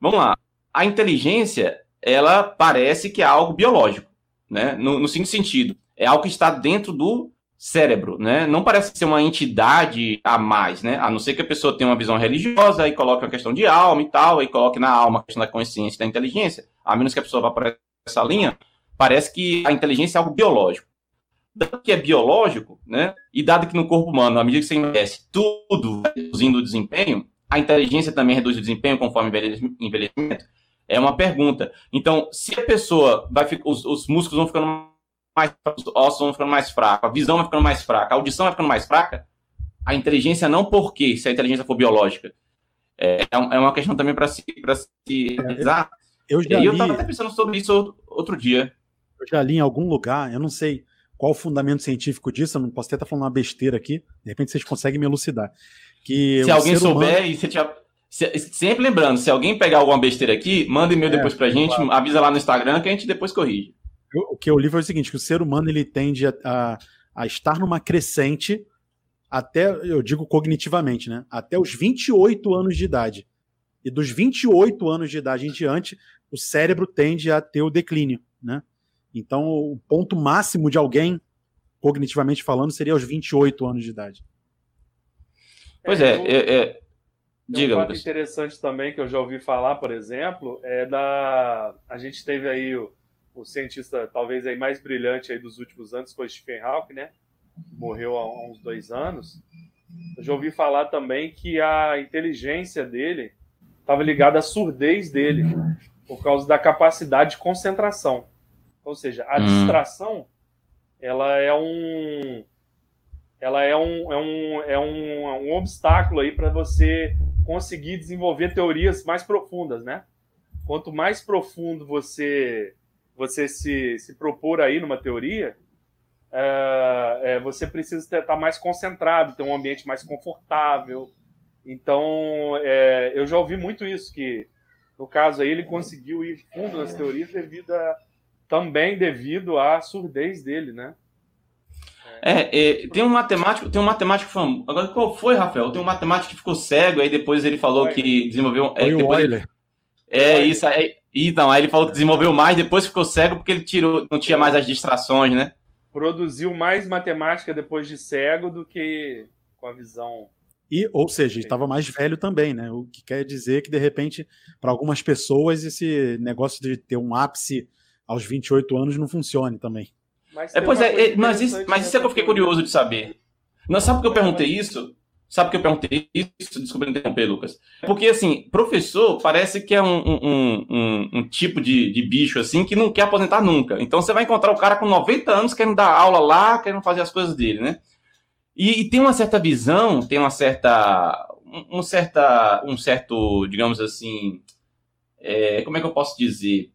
Vamos lá. A inteligência, ela parece que é algo biológico, né? No, no seguinte sentido, é algo que está dentro do cérebro, né? Não parece ser uma entidade a mais, né? A não ser que a pessoa tenha uma visão religiosa e coloque uma questão de alma e tal, e coloque na alma a questão da consciência da inteligência. A menos que a pessoa vá para essa linha, parece que a inteligência é algo biológico. Dado que é biológico, né? E dado que no corpo humano, à medida que você envelhece, tudo reduzindo o desempenho, a inteligência também reduz o desempenho conforme envelhecimento? É uma pergunta. Então, se a pessoa vai ficar, os, os músculos vão ficando mais, os ossos vão ficando mais fracos, a visão vai ficando mais fraca, a audição vai ficando mais fraca, a inteligência não porque, se a inteligência for biológica. É, é, é uma questão também para se, se realizar. Eu já e eu li- estava pensando sobre isso outro, dia. Eu já li em algum lugar, eu não sei qual o fundamento científico disso, eu não posso até estar falando uma besteira aqui, de repente vocês conseguem me elucidar. Que Se alguém souber humano- e se tiver. se- sempre lembrando, se alguém pegar alguma besteira aqui, manda e-mail É, depois pra gente, avisa lá no Instagram que a gente depois corrige. O que eu li foi o seguinte, que o ser humano ele tende a, a, a estar numa crescente até, eu digo cognitivamente, né? Até os 28 anos de idade. E dos 28 anos de idade em diante, o cérebro tende a ter o declínio, né? Então, o ponto máximo de alguém, cognitivamente falando, seria aos 28 anos de idade. Pois é, é, é- Tem diga, um fato interessante também que eu já ouvi falar, por exemplo, é da. A gente teve aí o, o cientista talvez aí mais brilhante aí dos últimos anos, foi Stephen Hawking, né? Morreu há, uns dois anos. Eu já ouvi falar também que a inteligência dele estava ligada à surdez dele, por causa da capacidade de concentração. Ou seja, a Hum. distração ela é um ela é um, é um, é um, um obstáculo aí para você conseguir desenvolver teorias mais profundas, né? Quanto mais profundo você você se, se propor aí numa teoria, é, é, você precisa estar mais concentrado, ter um ambiente mais confortável. Então, é, eu já ouvi muito isso, que no caso aí ele conseguiu ir fundo nas teorias devido a, também devido à surdez dele, né? É, é, tem um matemático, tem um matemático famoso. Agora, qual foi, Rafael? Tem um matemático que ficou cego, aí depois ele falou Euler. que desenvolveu. É, Foi o depois ele- Euler. é Euler. isso aí. Então, aí ele falou que desenvolveu mais, depois ficou cego porque ele tirou, não tinha mais as distrações, né? Produziu mais matemática depois de cego do que com a visão. E, ou seja, estava mais velho também, né? O que quer dizer que, de repente, para algumas pessoas, esse negócio de ter um ápice aos 28 anos não funcione também. Mas É, pois é, é, mas isso, mas isso é que eu fiquei curioso de saber. Não, sabe por que eu perguntei isso? Sabe que eu perguntei isso? Desculpa interromper, Lucas. Porque, assim, professor parece que é um, um, um, um tipo de, de bicho, assim, que não quer aposentar nunca. Então, você vai encontrar o cara com 90 anos querendo dar aula lá, querendo fazer as coisas dele, né? E, e tem uma certa visão, tem uma certa... Um, um certa, um certo, digamos assim... é, como é que eu posso dizer?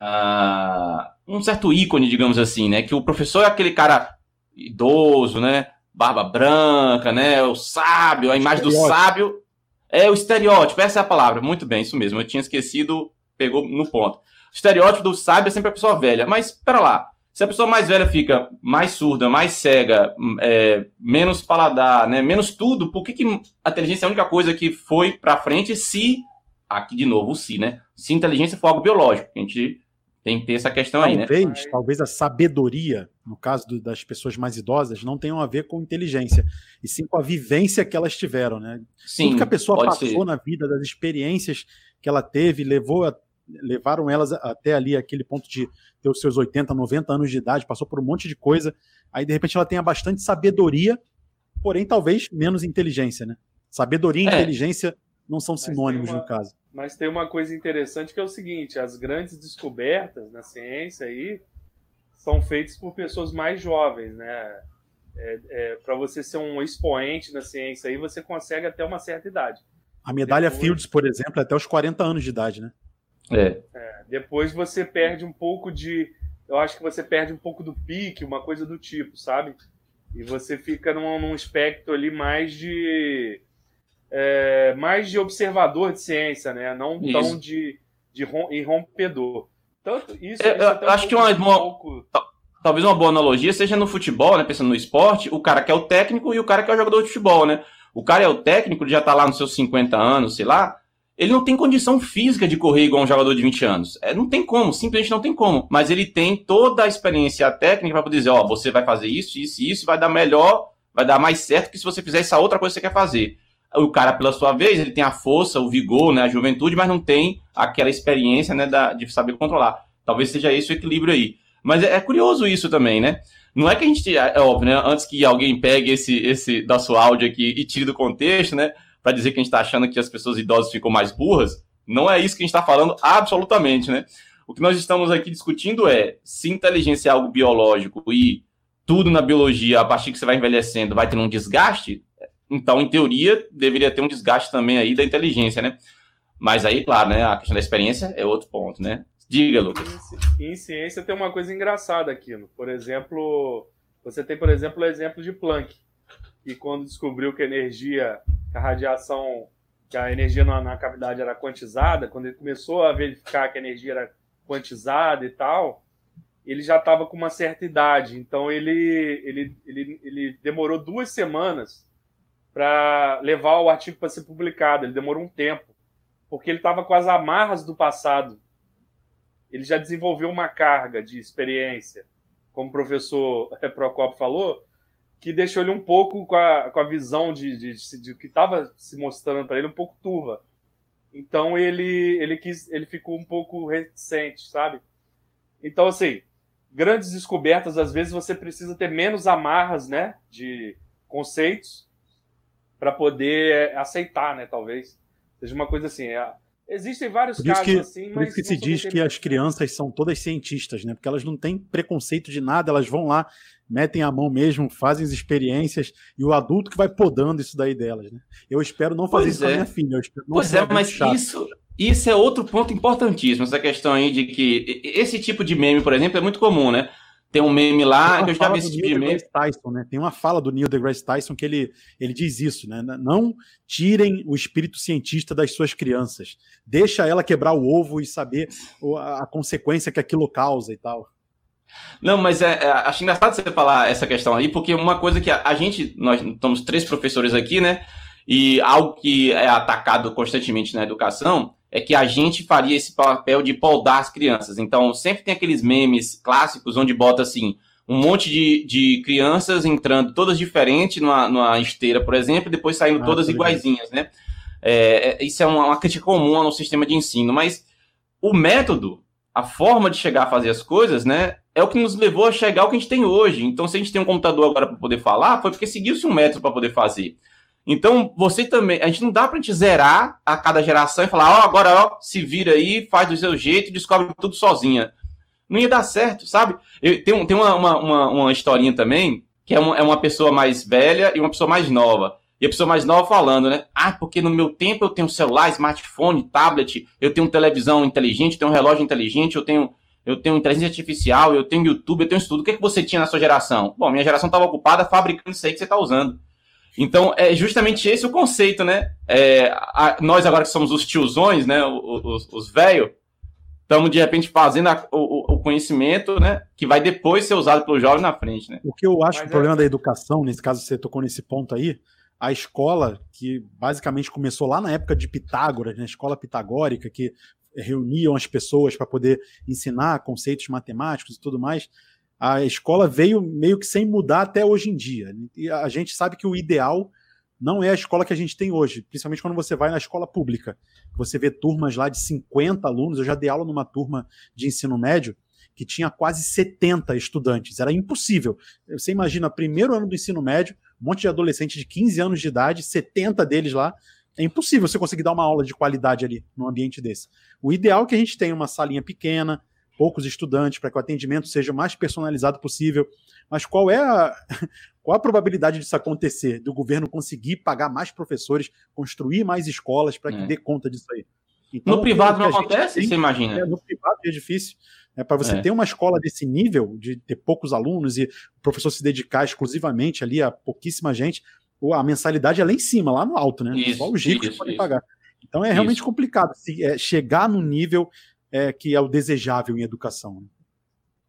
Ah, um certo ícone, digamos assim, né? Que o professor é aquele cara idoso, né? Barba branca, né? O sábio, a imagem do sábio. É o estereótipo, essa é a palavra. Muito bem, isso mesmo. Eu tinha esquecido, pegou no ponto. O estereótipo do sábio é sempre a pessoa velha. Mas, pera lá. Se a pessoa mais velha fica mais surda, mais cega, é, menos paladar, né, menos tudo, por que, que a inteligência é a única coisa que foi para frente se, aqui de novo o se, né? Se inteligência for algo biológico, a gente tem que ter essa questão aí, né? Talvez, talvez a sabedoria, no caso do- das pessoas mais idosas, não tenham a ver com inteligência, e sim com a vivência que elas tiveram, né? Sim, Tudo que a pessoa passou ser. na vida, das experiências que ela teve, levou a- levaram elas até ali aquele ponto de ter os seus 80, 90 anos de idade, passou por um monte de coisa, aí de repente ela tenha bastante sabedoria, porém talvez menos inteligência, né? Sabedoria e É. inteligência não são sinônimos uma- no caso. Mas tem uma coisa interessante que é o seguinte: as grandes descobertas na ciência aí são feitas por pessoas mais jovens, né? É, Para você ser um expoente na ciência aí, você consegue até uma certa idade. A medalha Depois- Fields, por exemplo, é até os 40 anos de idade, né? É. Depois você perde um pouco de. Eu acho que você perde um pouco do pique, uma coisa do tipo, sabe? E você fica num, num espectro ali mais de. É, mais de observador de ciência, né? Não tão Isso. de, de rom- irrompedor. Tanto isso. Eu- isso eu até um acho que uma- um pouco- Talvez uma boa analogia seja no futebol, né? Pensando no esporte, o cara que é o técnico e o cara que é o jogador de futebol, né? O cara é o técnico, ele já tá lá nos seus 50 anos, sei lá. Ele não tem condição física de correr igual um jogador de 20 anos. É, não tem como, simplesmente não tem como. Mas ele tem toda a experiência técnica para poder dizer, ó, você vai fazer isso, isso e isso, vai dar melhor, vai dar mais certo que se você fizer essa outra coisa que você quer fazer. O cara, pela sua vez, ele tem a força, o vigor, né, a juventude, mas não tem aquela experiência, né, da, de saber controlar. Talvez seja esse o equilíbrio aí. Mas é, é curioso isso também, né? Não é que a gente, é óbvio, né? Antes que alguém pegue esse, esse nosso áudio aqui e tire do contexto, né? Para dizer que a gente está achando que as pessoas idosas ficam mais burras, não é isso que a gente está falando absolutamente, né? O que nós estamos aqui discutindo é se inteligência é algo biológico e tudo na biologia, a partir que você vai envelhecendo, vai tendo um desgaste, Então, em teoria, deveria ter um desgaste também aí da inteligência, né? Mas aí, claro, né? A questão da experiência é outro ponto, né? Diga, Lucas. Em, ciência tem uma coisa engraçada aqui. Por exemplo, você tem, por exemplo, o exemplo de Planck, que quando descobriu que a energia, que a radiação, que a energia na, na cavidade era quantizada, quando ele começou a verificar que a energia era quantizada e tal, ele já estava com uma certa idade. Então ele, ele, ele, ele demorou duas semanas para levar o artigo para ser publicado. Ele demorou um tempo, porque ele estava com as amarras do passado. Ele já desenvolveu uma carga de experiência, como o professor Procopio falou, que deixou ele um pouco com a, com a visão de, de, de, de que estava se mostrando para ele um pouco turva. Então ele ele quis ele ficou um pouco reticente, sabe? Então assim, grandes descobertas às vezes você precisa ter menos amarras, né, de conceitos para poder aceitar, né, talvez. Seja uma coisa assim, é, Existem vários casos que, assim, mas. Por isso que se diz que as crianças são todas cientistas, né? Porque elas não têm preconceito de nada, elas vão lá, metem a mão mesmo, fazem as experiências, e o adulto que vai podando isso daí delas, né? Eu espero não fazer pois isso é. com a minha filha. Eu espero não pois é, mas chato. isso. Isso é outro ponto importantíssimo, essa questão aí de que esse tipo de meme, por exemplo, é muito comum, né? Tem um meme lá que eu já vi esse tipo de meme. Tyson, né? Tem uma fala do Neil deGrasse Tyson que ele, ele diz isso, né? Não tirem o espírito cientista das suas crianças. Deixa ela quebrar o ovo e saber a consequência que aquilo causa e tal. Não, mas é, é, acho engraçado você falar essa questão aí, porque uma coisa que a, a gente, nós estamos três professores aqui, né? E algo que é atacado constantemente na educação é que a gente faria esse papel de poldar as crianças. Então, sempre tem aqueles memes clássicos onde bota assim, um monte de, de crianças entrando todas diferentes numa, numa esteira, por exemplo, e depois saindo ah, todas iguaizinhas, né? É, é, isso é uma, uma crítica comum no sistema de ensino, mas o método, a forma de chegar a fazer as coisas, né, é o que nos levou a chegar ao que a gente tem hoje. Então, se a gente tem um computador agora para poder falar, foi porque seguiu-se um método para poder fazer. Então, você também. A gente não dá pra gente zerar a cada geração e falar, ó, oh, agora, ó, se vira aí, faz do seu jeito descobre tudo sozinha. Não ia dar certo, sabe? Eu, tem tem uma, uma, uma, historinha também, que é uma, é uma pessoa mais velha e uma pessoa mais nova. E a pessoa mais nova falando, né? Ah, porque no meu tempo eu tenho celular, smartphone, tablet, eu tenho televisão inteligente, eu tenho um relógio inteligente, eu tenho, eu tenho inteligência artificial, eu tenho YouTube, eu tenho isso tudo. O que, é que você tinha na sua geração? Bom, minha geração estava ocupada fabricando isso aí que você está usando. Então, é justamente esse o conceito, né? É, a, nós agora que somos os tiozões, né? Os, os velhos, estamos de repente fazendo a, o, o, conhecimento, né? Que vai depois ser usado pelo jovem na frente, né? O que eu acho Mas que o é... problema da educação, nesse caso você tocou nesse ponto aí, a escola, que basicamente começou lá na época de Pitágoras, na né? escola pitagórica, que reuniam as pessoas para poder ensinar conceitos matemáticos e tudo mais, a escola veio meio que sem mudar até hoje em dia. E a gente sabe que o ideal não é a escola que a gente tem hoje, principalmente quando você vai na escola pública. Você vê turmas lá de 50 alunos. Eu já dei aula numa turma de ensino médio que tinha quase 70 estudantes. Era impossível. Você imagina, primeiro ano do ensino médio, um monte de adolescentes de 15 anos de idade, 70 deles lá. É impossível você conseguir dar uma aula de qualidade ali num ambiente desse. O ideal é que a gente tenha uma salinha pequena, poucos estudantes, para que o atendimento seja o mais personalizado possível. Mas qual é a, qual a probabilidade disso acontecer? Do governo conseguir pagar mais professores, construir mais escolas para que é. dê conta disso aí? Então, no privado não acontece, tem, você imagina? É, no privado é difícil. É, para você é. ter uma escola desse nível, de ter poucos alunos e o professor se dedicar exclusivamente ali a pouquíssima gente, a mensalidade é lá em cima, lá no alto, né? Isso, Só os ricos podem pagar. Então é realmente isso. complicado se, é, chegar no nível é, que é o desejável em educação. Né?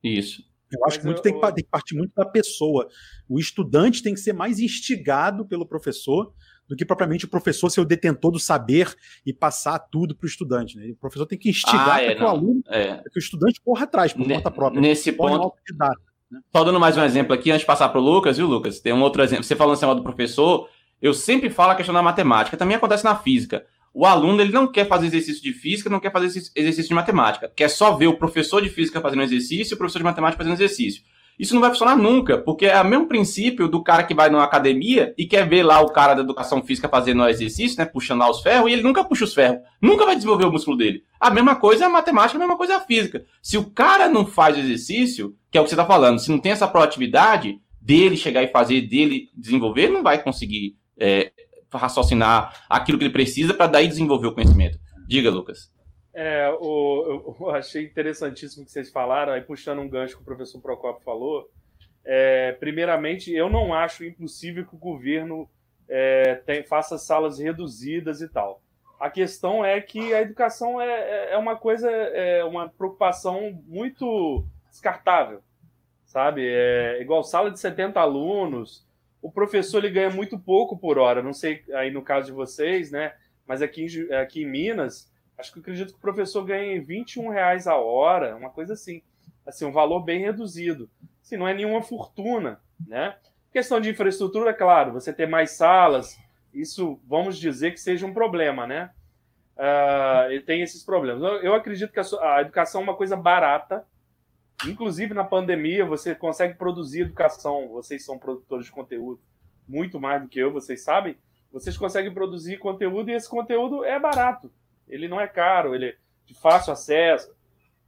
Isso. Eu acho Mas que muito eu, tem, que, tem que partir muito da pessoa. O estudante tem que ser mais instigado pelo professor do que propriamente o professor ser o detentor do saber e passar tudo para o estudante. Né? O professor tem que instigar ah, é, para que o aluno, é. que o estudante corra atrás por conta própria. Nesse ponto. Né? Só dando mais um exemplo aqui, antes de passar para o Lucas, viu, Lucas? Tem um outro exemplo. Você falando assim do professor, eu sempre falo a questão da matemática, também acontece na física. O aluno ele não quer fazer exercício de física, não quer fazer exercício de matemática. Quer só ver o professor de física fazendo exercício e o professor de matemática fazendo exercício. Isso não vai funcionar nunca, porque é o mesmo princípio do cara que vai numa academia e quer ver lá o cara da educação física fazendo exercício, né, puxando lá os ferros, e ele nunca puxa os ferros, nunca vai desenvolver o músculo dele. A mesma coisa é a matemática, a mesma coisa é a física. Se o cara não faz exercício, que é o que você está falando, se não tem essa proatividade dele chegar e fazer, dele desenvolver, não vai conseguir é, raciocinar aquilo que ele precisa para daí desenvolver o conhecimento. Diga, Lucas. É, o, eu achei interessantíssimo que vocês falaram, aí puxando um gancho que o professor Procopio falou. É, primeiramente, eu não acho impossível que o governo é, tem, faça salas reduzidas e tal. A questão é que a educação é, é, é uma coisa, é uma preocupação muito descartável, sabe? É igual sala de 70 alunos, o professor ele ganha muito pouco por hora, não sei aí no caso de vocês, né? Mas aqui em, aqui em Minas, acho que eu acredito que o professor ganha 21 reais a hora, uma coisa assim. Assim, um valor bem reduzido. Assim, não é nenhuma fortuna, né? Questão de infraestrutura, é claro, você ter mais salas, isso vamos dizer que seja um problema, né? Uh, tem esses problemas. Eu, acredito que a, a, educação é uma coisa barata. Inclusive na pandemia você consegue produzir educação. Vocês são produtores de conteúdo muito mais do que eu, vocês sabem. Vocês conseguem produzir conteúdo e esse conteúdo é barato. Ele não é caro, ele é de fácil acesso.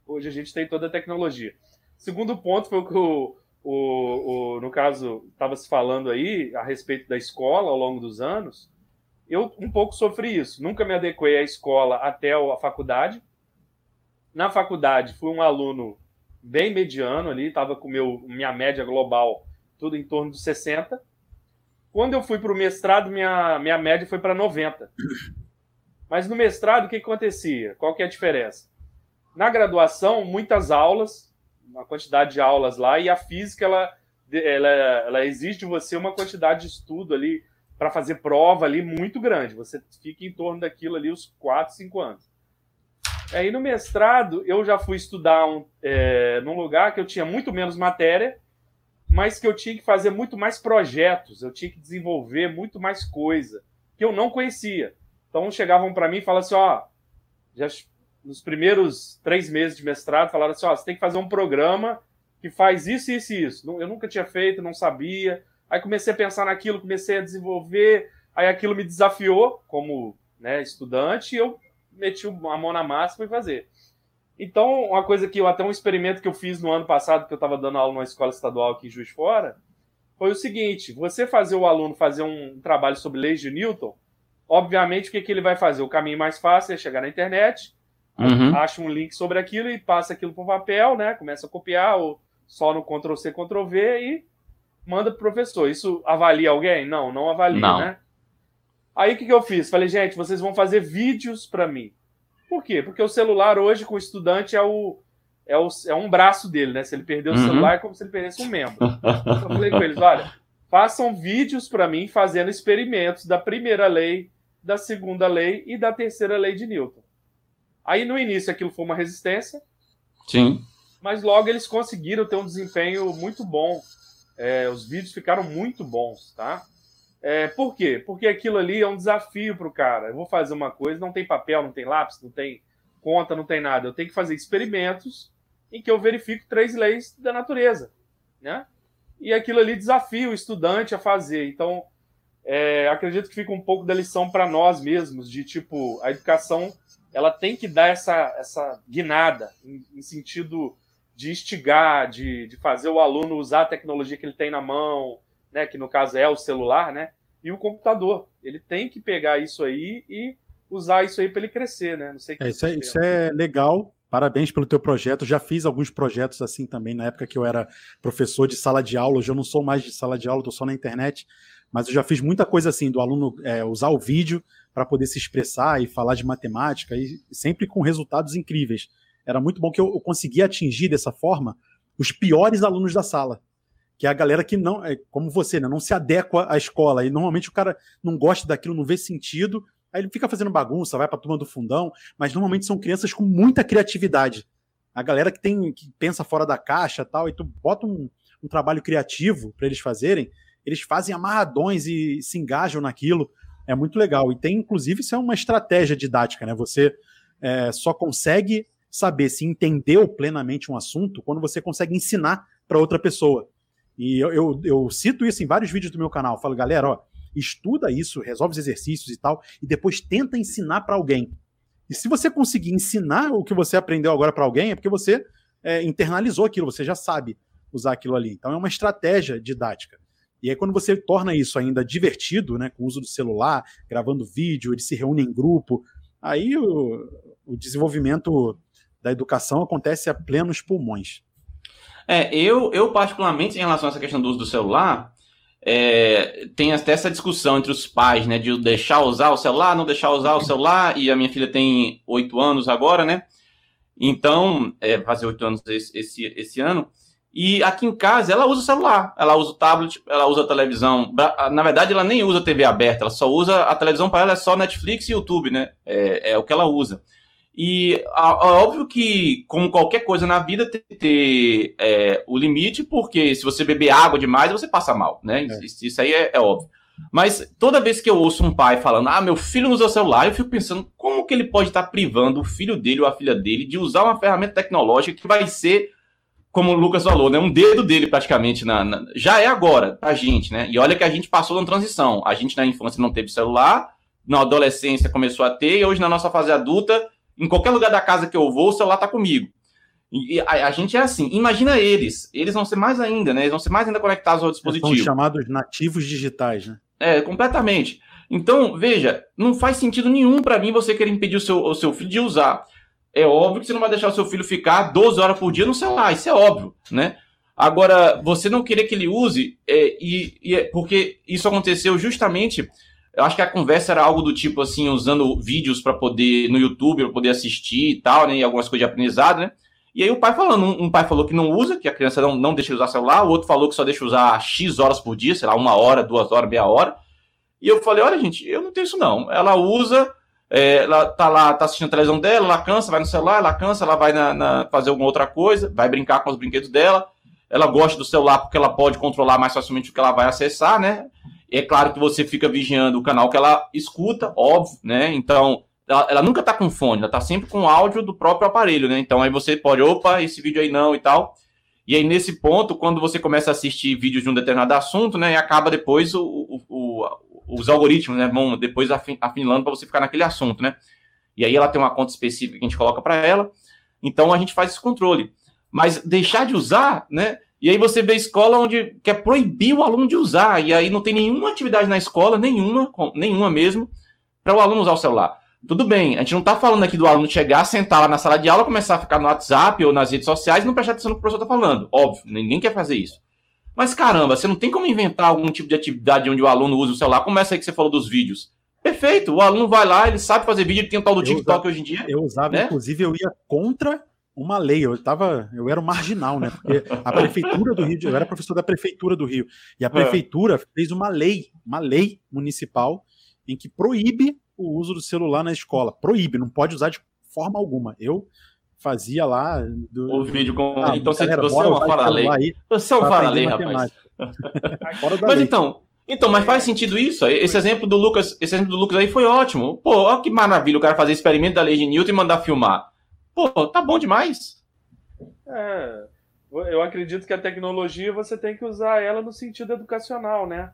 Hoje a gente tem toda a tecnologia. Segundo ponto foi o que o, o, o no caso estava se falando aí a respeito da escola ao longo dos anos. Eu um pouco sofri isso. Nunca me adequei à escola até a faculdade. Na faculdade fui um aluno bem mediano ali, estava com meu minha média global tudo em torno de 60. Quando eu fui para o mestrado, minha, minha média foi para 90. Mas no mestrado, o que, que acontecia? Qual que é a diferença? Na graduação, muitas aulas, uma quantidade de aulas lá, e a física, ela, ela, ela exige de você uma quantidade de estudo ali para fazer prova ali muito grande. Você fica em torno daquilo ali os 4, 5 anos. Aí no mestrado, eu já fui estudar um, é, num lugar que eu tinha muito menos matéria, mas que eu tinha que fazer muito mais projetos, eu tinha que desenvolver muito mais coisa, que eu não conhecia. Então chegavam para mim e falavam assim, ó, já nos primeiros três meses de mestrado, falaram assim, ó, você tem que fazer um programa que faz isso, isso e isso. Eu nunca tinha feito, não sabia. Aí comecei a pensar naquilo, comecei a desenvolver, aí aquilo me desafiou como né, estudante e eu meti a mão na massa e fui fazer. Então, uma coisa que eu até um experimento que eu fiz no ano passado, que eu estava dando aula numa escola estadual aqui em Juiz Fora, foi o seguinte: você fazer o aluno fazer um trabalho sobre leis de Newton, obviamente o que, que ele vai fazer? O caminho mais fácil é chegar na internet, uhum. acha um link sobre aquilo e passa aquilo para o papel, né? Começa a copiar, ou só no Ctrl C, Ctrl V e manda pro professor. Isso avalia alguém? Não, não avalia, não. né? Aí o que, que eu fiz? Falei, gente, vocês vão fazer vídeos para mim. Por quê? Porque o celular hoje com o estudante é o, é, o, é um braço dele, né? Se ele perder o uhum. celular é como se ele perdesse um membro. então eu falei com eles, olha, façam vídeos para mim fazendo experimentos da primeira lei, da segunda lei e da terceira lei de Newton. Aí no início aquilo foi uma resistência. Sim. Mas logo eles conseguiram ter um desempenho muito bom é, os vídeos ficaram muito bons, tá? É, por quê? Porque aquilo ali é um desafio para o cara. Eu vou fazer uma coisa, não tem papel, não tem lápis, não tem conta, não tem nada. Eu tenho que fazer experimentos em que eu verifico três leis da natureza, né? E aquilo ali desafia o estudante a fazer. Então, é, acredito que fica um pouco da lição para nós mesmos, de tipo, a educação ela tem que dar essa, essa guinada em, em sentido de instigar, de, de fazer o aluno usar a tecnologia que ele tem na mão, né, que no caso é o celular, né, e o computador. Ele tem que pegar isso aí e usar isso aí para ele crescer, né? Não sei é, isso, é, isso é legal. Parabéns pelo teu projeto. Já fiz alguns projetos assim também na época que eu era professor de sala de aula. Hoje eu não sou mais de sala de aula, estou só na internet. Mas eu já fiz muita coisa assim do aluno é, usar o vídeo para poder se expressar e falar de matemática e sempre com resultados incríveis era muito bom que eu, eu conseguia atingir dessa forma os piores alunos da sala. Que é a galera que não, é, como você, né, não se adequa à escola. E normalmente o cara não gosta daquilo, não vê sentido, aí ele fica fazendo bagunça, vai para a turma do fundão, mas normalmente são crianças com muita criatividade. A galera que tem que pensa fora da caixa tal, e tu bota um, um trabalho criativo para eles fazerem, eles fazem amarradões e se engajam naquilo. É muito legal. E tem, inclusive, isso é uma estratégia didática, né? Você é, só consegue saber se entendeu plenamente um assunto quando você consegue ensinar para outra pessoa. E eu, eu, eu, cito isso em vários vídeos do meu canal. Eu falo, galera, ó, estuda isso, resolve os exercícios e tal, e depois tenta ensinar para alguém. E se você conseguir ensinar o que você aprendeu agora para alguém, é porque você é, internalizou aquilo, você já sabe usar aquilo ali. Então é uma estratégia didática. E aí, quando você torna isso ainda divertido, né, com o uso do celular, gravando vídeo, eles se reúnem em grupo, aí o, o desenvolvimento da educação acontece a plenos pulmões. É, eu, eu particularmente, em relação a essa questão do uso do celular, é, tem até essa discussão entre os pais, né, de deixar usar o celular, não deixar usar o celular, e a minha filha tem oito anos agora, né, então, é, fazer oito anos esse, esse, esse ano, e aqui em casa ela usa o celular, ela usa o tablet, ela usa a televisão. Na verdade, ela nem usa TV aberta, ela só usa a televisão para ela é só Netflix e YouTube, né? É, é o que ela usa. E é óbvio que, como qualquer coisa na vida, tem que ter é, o limite, porque se você beber água demais, você passa mal, né? É. Isso, isso, aí é, é, óbvio. Mas toda vez que eu ouço um pai falando, ah, meu filho não usa celular, eu fico pensando como que ele pode estar privando o filho dele ou a filha dele de usar uma ferramenta tecnológica que vai ser como o Lucas falou, né? Um dedo dele praticamente na, na, já é agora pra gente, né? E olha que a gente passou na transição. A gente na infância não teve celular, na adolescência começou a ter, e hoje na nossa fase adulta, em qualquer lugar da casa que eu vou, o celular tá comigo. E a, a, gente é assim. Imagina eles. Eles vão ser mais ainda, né? Eles vão ser mais ainda conectados ao dispositivo. São chamados nativos digitais, né? É, completamente. Então, veja, não faz sentido nenhum para mim você querer impedir o seu, o seu filho de usar é óbvio que você não vai deixar o seu filho ficar 12 horas por dia no celular, isso é óbvio, né? Agora, você não querer que ele use, é, e, e é, porque isso aconteceu justamente. Eu acho que a conversa era algo do tipo assim, usando vídeos para poder, no YouTube, para poder assistir e tal, né? E algumas coisas de aprendizado, né? E aí o pai falando, um, pai falou que não usa, que a criança não, não deixa usar celular, o outro falou que só deixa usar X horas por dia, sei lá, uma hora, duas horas, meia hora. E eu falei, olha, gente, eu não tenho isso não. Ela usa é, ela tá lá, tá assistindo a televisão dela, ela cansa, vai no celular, ela cansa, ela vai na, na, fazer alguma outra coisa, vai brincar com os brinquedos dela. Ela gosta do celular porque ela pode controlar mais facilmente o que ela vai acessar, né? É claro que você fica vigiando o canal que ela escuta, óbvio, né? Então, ela, ela nunca tá com fone, ela tá sempre com áudio do próprio aparelho, né? Então aí você pode, opa, esse vídeo aí não e tal. E aí, nesse ponto, quando você começa a assistir vídeos de um determinado assunto, né? E acaba depois o, o, o os algoritmos, né, vão depois afinando para você ficar naquele assunto, né? E aí ela tem uma conta específica que a gente coloca para ela. Então a gente faz esse controle. Mas deixar de usar, né? E aí você vê escola onde quer proibir o aluno de usar, e aí não tem nenhuma atividade na escola, nenhuma, nenhuma mesmo, para o aluno usar o celular. Tudo bem, a gente não está falando aqui do aluno chegar, sentar lá na sala de aula, começar a ficar no WhatsApp ou nas redes sociais e não prestar atenção no que o professor está falando. Óbvio, ninguém quer fazer isso. Mas caramba, você não tem como inventar algum tipo de atividade onde o aluno usa o celular, como essa aí que você falou dos vídeos. Perfeito, o aluno vai lá, ele sabe fazer vídeo, ele tem o tal do TikTok usava, hoje em dia. Eu usava, né? inclusive, eu ia contra uma lei. Eu tava, eu era um marginal, né? Porque a prefeitura do Rio, eu era professor da prefeitura do Rio, e a é. prefeitura é. fez uma lei, uma lei municipal em que proíbe o uso do celular na escola. Proíbe, não pode usar de forma alguma. Eu fazia lá. Do... O vídeo com. Ah, então você, você é uma fara-lei. Você é um fara-lei, rapaz. mas então. Então, mas faz sentido isso? Esse exemplo do Lucas, esse exemplo do Lucas aí foi ótimo. Pô, olha que maravilha o cara fazer experimento da lei de Newton e mandar filmar. Pô, tá bom demais. É, eu acredito que a tecnologia você tem que usar ela no sentido educacional, né?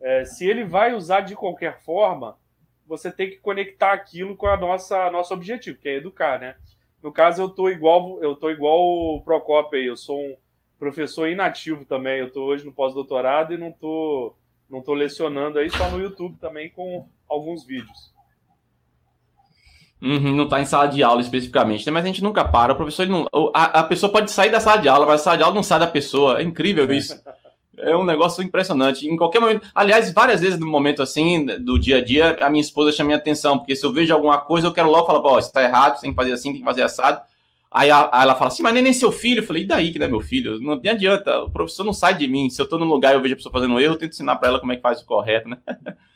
É, se ele vai usar de qualquer forma, você tem que conectar aquilo com a nossa nosso objetivo, que é educar, né? No caso, eu tô igual, eu tô igual o Procopio aí, eu sou um professor inativo também. Eu tô hoje no pós-doutorado e não tô, não tô lecionando aí, só no YouTube também com alguns vídeos. Uhum, não está em sala de aula especificamente, né? mas a gente nunca para. O professor não, a, a pessoa pode sair da sala de aula, mas a sala de aula não sai da pessoa. É incrível isso. É um negócio impressionante. Em qualquer momento. Aliás, várias vezes no momento assim, do dia a dia, a minha esposa chama minha atenção, porque se eu vejo alguma coisa, eu quero logo falar, ó, isso tá errado, você tem que fazer assim, tem que fazer assado. Aí, a, aí ela fala assim, mas nem, nem seu filho. Eu falei, e daí que não é meu filho? Não, não adianta, o professor não sai de mim. Se eu tô num lugar e eu vejo a pessoa fazendo erro, eu tento ensinar para ela como é que faz o correto, né?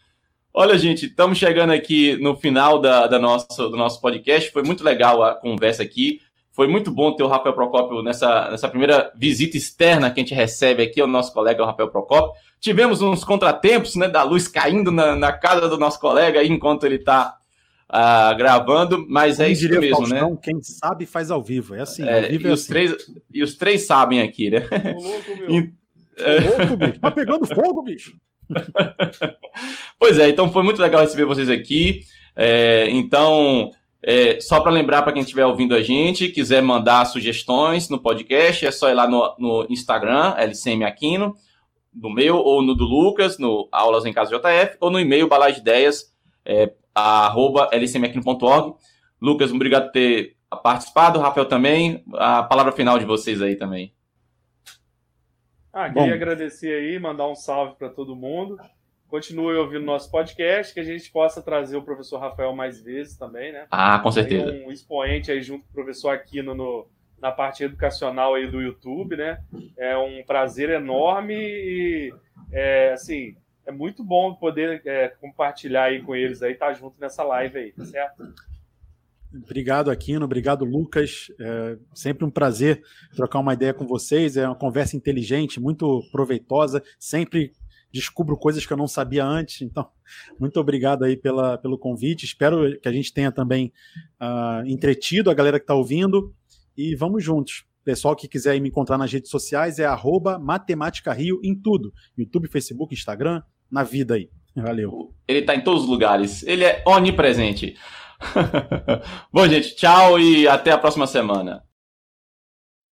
Olha, gente, estamos chegando aqui no final da, da nosso, do nosso podcast. Foi muito legal a conversa aqui. Foi muito bom ter o Rafael Procópio nessa, nessa primeira visita externa que a gente recebe aqui, o nosso colega o Rafael Procópio. Tivemos uns contratempos, né, da luz caindo na, na casa do nosso colega aí enquanto ele está uh, ah, gravando, mas é isso mesmo, Faustão, né? Quem sabe faz ao vivo, é assim. É, vivo e, é os assim. três, e os três sabem aqui, né? Tô louco, meu. E, é... louco, bicho. Tá pegando fogo, bicho. pois é, então foi muito legal receber vocês aqui. É, então, é, só para lembrar para quem estiver ouvindo a gente, quiser mandar sugestões no podcast, é só ir lá no, no Instagram, LCM Aquino. no meu ou no do Lucas, no Aulas em Casa JF, ou no e-mail balaideias, é, arroba lcmecno.org. Lucas, obrigado por ter participado, Rafael também. A palavra final de vocês aí também. Ah, queria Bom. agradecer aí, mandar um salve para todo mundo. Continue ouvindo nosso podcast, que a gente possa trazer o professor Rafael mais vezes também, né? Ah, com certeza. Tem um expoente aí junto com o professor Aquino no, na parte educacional aí do YouTube, né? É um prazer enorme e, é, assim, é muito bom poder é, compartilhar aí com eles aí, estar tá junto nessa live aí, tá certo? Obrigado, Aquino. Obrigado, Lucas. É sempre um prazer trocar uma ideia com vocês. É uma conversa inteligente, muito proveitosa. Sempre descubro coisas que eu não sabia antes. Então, muito obrigado aí pela, pelo convite. Espero que a gente tenha também uh, entretido a galera que está ouvindo. E vamos juntos. Pessoal que quiser me encontrar nas redes sociais é arroba Matemática Rio em tudo. YouTube, Facebook, Instagram, na vida aí. Valeu. Ele está em todos os lugares. Ele é onipresente. Bom, gente, tchau e até a próxima semana.